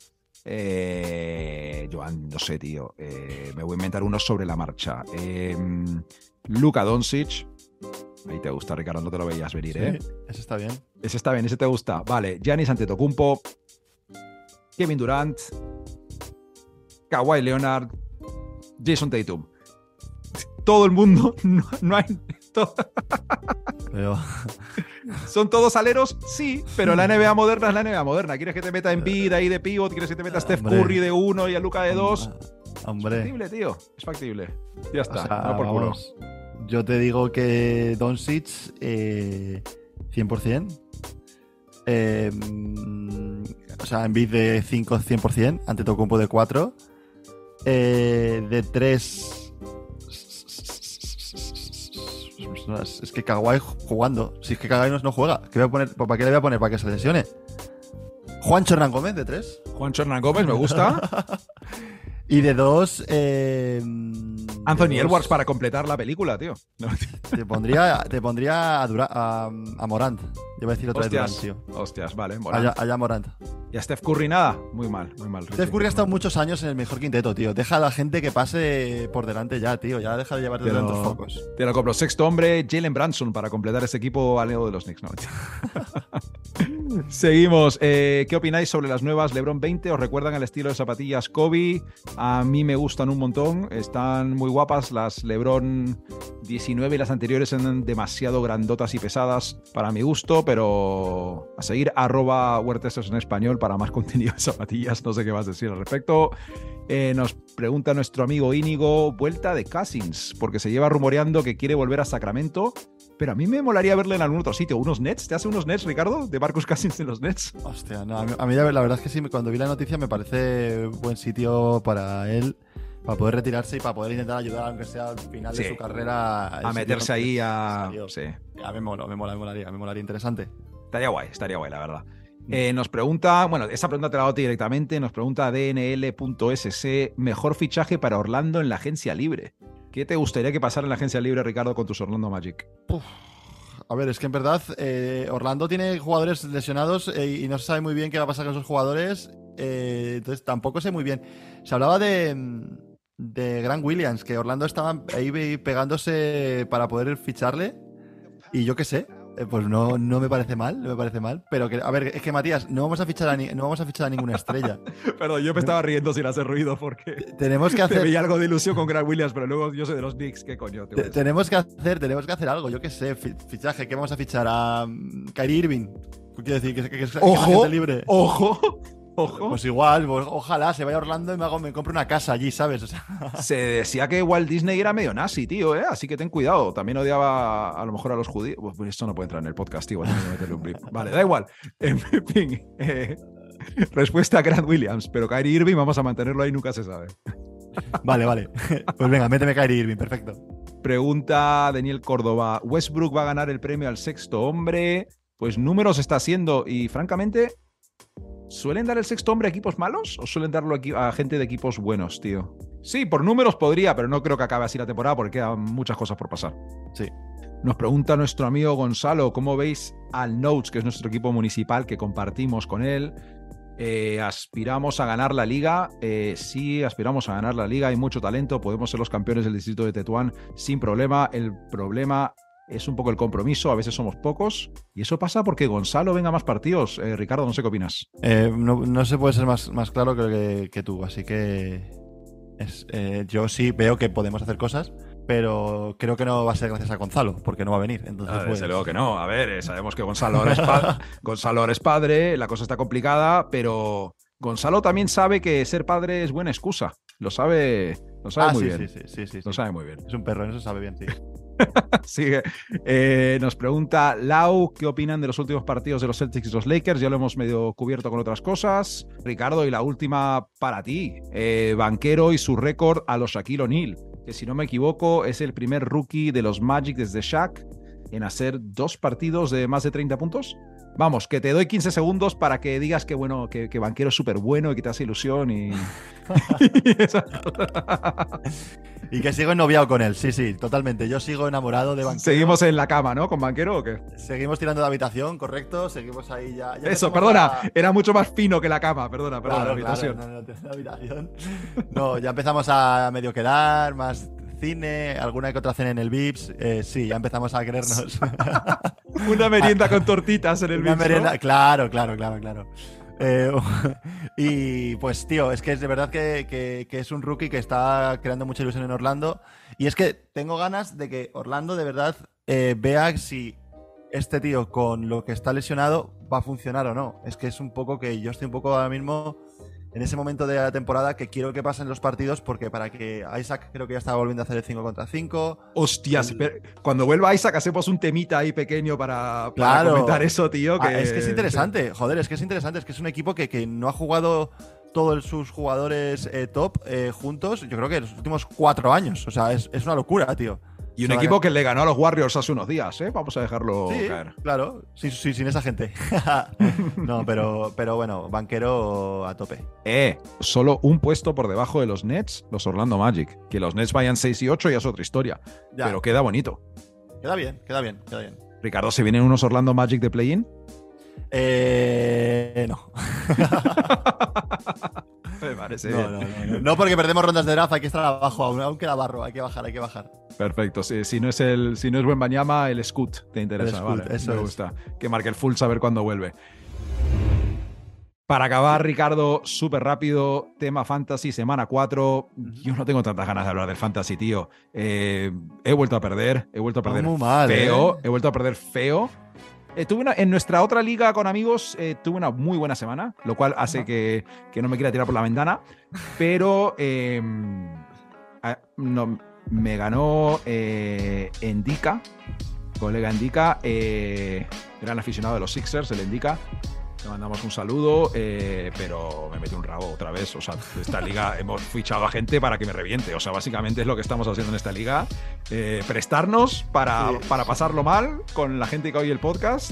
Eh, Joan, no sé, tío. Eh, me voy a inventar uno sobre la marcha. Eh, Luka Doncic. Ahí te gusta, Ricardo, no te lo veías venir, ¿eh? Ese está bien. Ese está bien, ese te gusta. Vale, Giannis Antetokounmpo, Kevin Durant, Kawhi Leonard, Jason Tatum. Todo el mundo, <laughs> no, no hay... Pero ¿Son todos aleros? Sí, pero la NBA <laughs> moderna es la NBA moderna. ¿Quieres que te meta en vida ahí de pivot? ¿Quieres que te meta a Steph. Curry de uno y a Luca de dos? Es hombre, factible, tío. Es factible. Ya o está. sea, no por culo. vamos, yo te digo que Doncic eh, 100%. Eh, o sea, en vez de 5 100%, ante Tocumpo de 4. Eh, de 3 es que Kawhi jugando. Si es que Kawhi no, juega, ¿qué voy a poner? ¿para qué le voy a poner? ¿Para que se lesione? Juan Hernán Gómez de 3. Juan Hernán Gómez, me gusta. <laughs> Y de 2. Anthony Edwards para completar la película, tío. No, <laughs> Te pondría, te pondría a, Dura- a, a Morant. Yo voy a decir otra Hostias, vez Durant, tío. hostias, vale. Morant. Allá, allá Morant. ¿Y a Steph Curry nada? Muy mal, muy mal. Steph Curry ha estado muchos años en el mejor quinteto, tío. Deja a la gente que pase por delante ya, tío. Ya deja de llevarte Pero- tantos focos. Te lo compro. Sexto hombre, Jalen Branson para completar ese equipo al lado de los Knicks. No. <laughs> Seguimos. Eh, ¿Qué opináis sobre las nuevas LeBron 20? ¿Os recuerdan el estilo de zapatillas Kobe? A mí me gustan un montón. Están muy guapas. Las LeBron 19 y las anteriores eran demasiado grandotas y pesadas para mi gusto, pero a seguir arroba huertesos en español para más <laughs> contenido de zapatillas. No sé qué a decir al respecto. Eh, nos pregunta nuestro amigo Íñigo, vuelta de Cousins, porque se lleva rumoreando que quiere volver a Sacramento, pero a mí me molaría verle en algún otro sitio. ¿Unos Nets? ¿Te hace unos Nets, Ricardo? ¿De Marcus Cousins en los Nets? Hostia, no, a mí, a mí la la verdad es que sí, cuando vi la noticia me parece buen sitio para él, para poder retirarse y para poder intentar ayudar, aunque sea al final Sí. de su carrera. A meterse ahí a... Sí, A mí me mola, me mola, me molaría, me molaría interesante. estaría guay, estaría guay, la verdad. Eh, nos pregunta, bueno, esa pregunta te la hago directamente, nos pregunta DNL.sc, mejor fichaje para Orlando en la agencia libre. ¿Qué te gustaría que pasara en la agencia libre, Ricardo, con tus Orlando Magic? A ver, es que en verdad eh, Orlando tiene jugadores lesionados eh, y no se sabe muy bien qué va a pasar con esos jugadores. eh, entonces tampoco sé muy bien. Se hablaba de, de Grant Williams, que Orlando estaba ahí pegándose para poder ficharle. Y yo qué sé, eh, pues no, no me parece mal, no me parece mal. Pero que, a ver, es que Matías, no vamos a fichar a, ni- no vamos a, fichar a ninguna estrella. <laughs> Perdón, yo me estaba riendo sin hacer ruido porque tenemos que <laughs> te hacer. veía algo de ilusión con Grant Williams, pero luego yo soy de los Knicks, ¿qué coño? te Te- tenemos que hacer, tenemos que hacer algo, yo qué sé, fi- fichaje, ¿qué vamos a fichar? A mm, Kyrie Irving. Quiero decir, que, que, que que libre. ojo, ojo. Pues igual, pues ojalá se vaya a Orlando y me, hago, me compre una casa allí, ¿sabes? O sea, <laughs> Se decía que Walt Disney era medio nazi, tío, ¿eh? Así que ten cuidado. También odiaba a lo mejor a los judíos. Pues, pues esto no puede entrar en el podcast, tío. meterle un blip. Vale, da igual. <laughs> En fin, eh, respuesta a Grant Williams. Pero Kyrie Irving vamos a mantenerlo ahí, nunca se sabe. <laughs> vale, vale. Pues venga, méteme Kyrie Irving, perfecto. Pregunta Daniel Córdoba. ¿Westbrook va a ganar el premio al sexto hombre? Pues números está haciendo y francamente, ¿suelen dar el sexto hombre a equipos malos o suelen darlo a gente de equipos buenos, tío? Sí, por números podría, pero no creo que acabe así la temporada porque quedan muchas cosas por pasar. Sí. Nos pregunta nuestro amigo Gonzalo, ¿cómo veis al Notes, que es nuestro equipo municipal que compartimos con él? Eh, aspiramos a ganar la liga. Eh, sí, aspiramos a ganar la liga. Hay mucho talento. Podemos ser los campeones del distrito de Tetuán sin problema. El problema es un poco el compromiso. A veces somos pocos. Y eso pasa porque Gonzalo venga a más partidos. Eh, Ricardo, no sé qué opinas. Eh, no, no se puede ser más, más claro que, que tú, así que es, eh, yo sí veo que podemos hacer cosas, pero creo que no va a ser gracias a Gonzalo, porque no va a venir. Entonces, Ah, pues, desde luego que no. A ver, sabemos que Gonzalo ahora, es pa- <laughs> Gonzalo ahora es padre, la cosa está complicada, pero Gonzalo también sabe que ser padre es buena excusa. Lo sabe, lo sabe Ah, muy sí, bien. sí, sí, sí, sí, Lo sí. sabe muy bien. Es un perro, en eso sabe bien, sí. <laughs> Sigue. Eh, nos pregunta Lau, ¿qué opinan de los últimos partidos de los Celtics y los Lakers? Ya lo hemos medio cubierto con otras cosas. Ricardo, y la última para ti. Eh, banquero y su récord a los Shaquille O'Neal, que si no me equivoco es el primer rookie de los Magic desde Shaq en hacer dos partidos de más de 30 puntos. Vamos, que te doy 15 segundos para que digas que bueno, que, que banquero es súper bueno y que te hace ilusión y. Y que sigo ennoviado con él, sí, sí, totalmente. Yo sigo enamorado de Banquero. Seguimos en la cama, ¿no? ¿Con banquero o qué? Seguimos tirando de habitación, correcto. Seguimos ahí ya. ya Eso, perdona, a- era mucho más fino que la cama, perdona, perdona, Claro, la claro, habitación. no, no, no, la habitación. No, ya empezamos a medio quedar, más cine, alguna que otra cena en el Vips. Eh, sí, ya empezamos a querernos. <laughs> Una merienda con tortitas en el Una Vips, Claro, claro, claro, claro. Eh, <laughs> y pues, tío, es que es de verdad que, que- que es un rookie que está creando mucha ilusión en Orlando. Y es que tengo ganas de que Orlando de verdad eh, vea si este tío con lo que está lesionado va a funcionar o no. Es que es un poco que yo estoy un poco ahora mismo en ese momento de la temporada que quiero que pasen los partidos porque para que Isaac creo que ya estaba volviendo a hacer el 5 contra 5. Hostias, El- cuando vuelva Isaac hacemos un temita ahí pequeño para, para Claro. comentar eso, tío. Que, Ah, es que es interesante, joder, es que es interesante, es que es un equipo que, que no ha jugado todos sus jugadores eh, top eh, juntos, yo creo que en los últimos cuatro años, o sea, es, es una locura, tío. Y un equipo que le ganó a los Warriors hace unos días, ¿eh? Vamos a dejarlo Sí, caer. claro, sí, sí, sin esa gente. <laughs> no, pero, pero bueno, banquero a tope. Eh, solo un puesto por debajo de los Nets, los Orlando Magic. Que los Nets vayan 6 y 8 ya es otra historia. Ya, Pero queda bonito. queda bien, queda bien, queda bien. Ricardo, ¿se vienen unos Orlando Magic de play-in? Eh, no. <laughs> <laughs> Me parece No, bien. no, no, no. Porque perdemos rondas de draft, hay que estar abajo, aún, aún queda barro, hay que bajar, hay que bajar. Perfecto. Si, si no es el, si no es buen Banyama, el Scoot te interesa. Scoot, vale, eso me es. gusta. Que marque el full saber cuándo vuelve. Para acabar, Ricardo, súper rápido, tema fantasy, semana 4. Yo no tengo tantas ganas de hablar del fantasy, tío. Eh, he vuelto a perder, he vuelto a perder muy mal, feo, ¿eh? he vuelto a perder feo. Eh, tuve una- en nuestra otra liga con amigos eh, tuve una muy buena semana, lo cual hace que, que no me quiera tirar por la ventana, pero eh, a- no, me ganó eh, Endika, colega Endika, eh, gran aficionado de los Sixers, el Endika. Le mandamos un saludo, eh, pero me metí un rabo otra vez. O sea, esta liga <laughs> hemos fichado a gente para que me reviente. O sea, básicamente es lo que estamos haciendo en esta liga. eh, prestarnos para, Sí. para pasarlo mal con la gente que oye el podcast.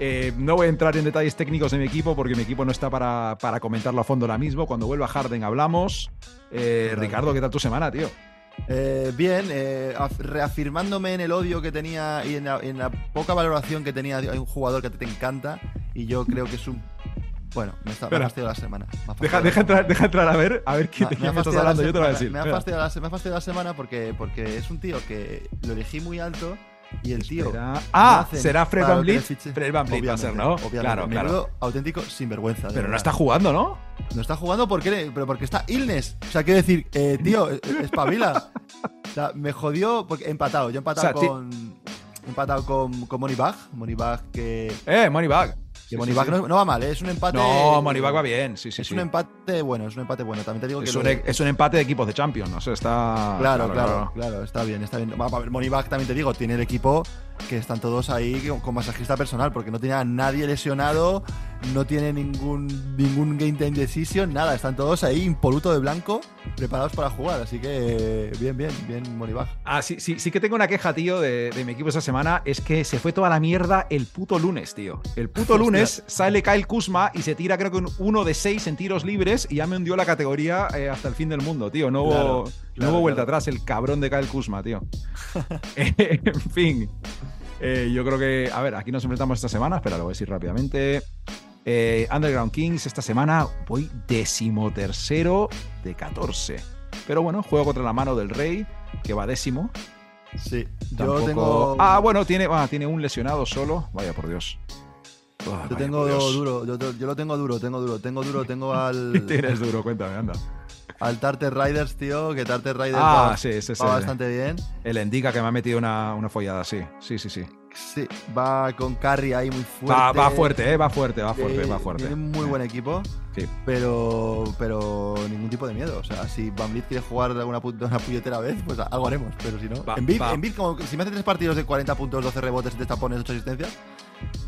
Eh, no voy a entrar en detalles técnicos de mi equipo porque mi equipo no está para, para comentarlo a fondo ahora mismo. Cuando vuelva Harden hablamos. Eh. Ricardo, ¿qué tal tu semana, tío? Eh, bien, af- reafirmándome en el odio que tenía y en la, en la poca valoración que tenía de un jugador que a te encanta y yo creo que es un... Bueno, me, está, me ha fastidiado la semana. Deja, deja, entrar, deja entrar a ver, a ver qué, Me- de quién me estás hablando. Yo te voy a decir. Me ha fastidiado la, me ha fastidiado la semana porque, porque es un tío que lo elegí muy alto y el tío. Espera. no Ah, será Fred Van lo Vliet. Fred Van Vliet va a ser, ¿no? Obviamente, Claro, claro. Auténtico sinvergüenza. de Pero no verdad. está jugando, ¿no? No está jugando porque, pero porque está illness. O sea, quiero decir, eh, tío, eh, espabila. O sea, me jodió porque he empatado. Yo he empatado O sea, con. He empatado con, con Moneybag. Moneybag que. Eh, Moneybag. Moneybag No, no va mal, ¿eh? es un empate. No, Moneybag va bien. Sí, sí, es un empate bueno, es un empate bueno. También te digo. Es un, de- es un empate de equipos de Champions, no sé, está. Claro, claro, claro, está bien, está bien. Moneybag también te digo, tiene el equipo que están todos ahí con, masajista personal, porque no tiene a nadie lesionado, no tiene ningún ningún game time decision, nada, están todos ahí impoluto de blanco, preparados para jugar, así que bien, bien, bien Moneybag. Ah, sí, sí, sí que tengo una queja, tío, de, de mi equipo esta semana. Es que se fue toda la mierda el puto lunes, tío. El puto Hostia. lunes sale Kyle Kuzma y se tira, creo que un uno de seis en tiros libres y ya me hundió la categoría eh, hasta el fin del mundo, tío. No hubo, Claro, no hubo vuelta claro. atrás, el cabrón de Kyle Kuzma, tío. <laughs> <laughs> En fin. Eh, yo creo que. A ver, aquí nos enfrentamos esta semana. Espera, lo voy a decir rápidamente. Eh, Underground Kings esta semana voy decimotercero de 14. Pero bueno, juego contra la mano del Rey, que va décimo. Sí, Tampoco- yo tengo Ah, bueno, tiene, ah, tiene un lesionado solo. Vaya por Dios. Ah, yo tengo Dios. duro, yo, yo lo tengo duro, tengo duro, tengo duro, tengo <laughs> al Tienes duro, cuéntame, anda. Al Tartar Riders, tío, que Tartar Riders Ah, va, sí, bastante bien. El Endica que me ha metido una, una follada, sí. Sí, sí, sí. Sí, va con Carry ahí muy fuerte. Va, va fuerte, eh, va fuerte, va fuerte, Eh, va fuerte. Tiene un muy buen equipo, Sí. pero, pero ningún tipo de miedo. O sea, si Van Vliet quiere jugar alguna pu- una puñetera vez, pues algo haremos. Pero si no, Va- en Bid, va. en Bid, como si me hace tres partidos de 40 puntos, 12 rebotes, 7 tapones, 8 asistencias,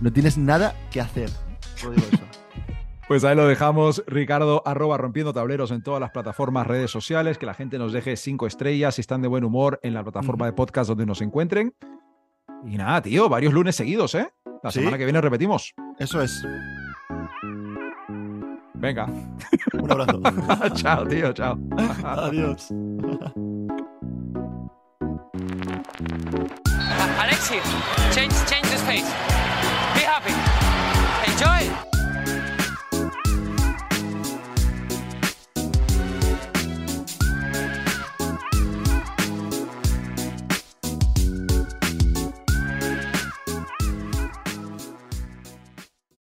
no tienes nada que hacer. Solo digo eso. <laughs> Pues ahí lo dejamos, Ricardo, arroba rompiendo tableros en todas las plataformas, redes sociales, que la gente nos deje cinco estrellas si están de buen humor en la plataforma de podcast donde nos encuentren. Y nada, tío, varios lunes seguidos, ¿eh? La Sí. semana que viene repetimos. Eso es. Venga. Un abrazo. <laughs> chao, tío, chao. Adiós. Alexi, change, change the space. Be happy. Enjoy.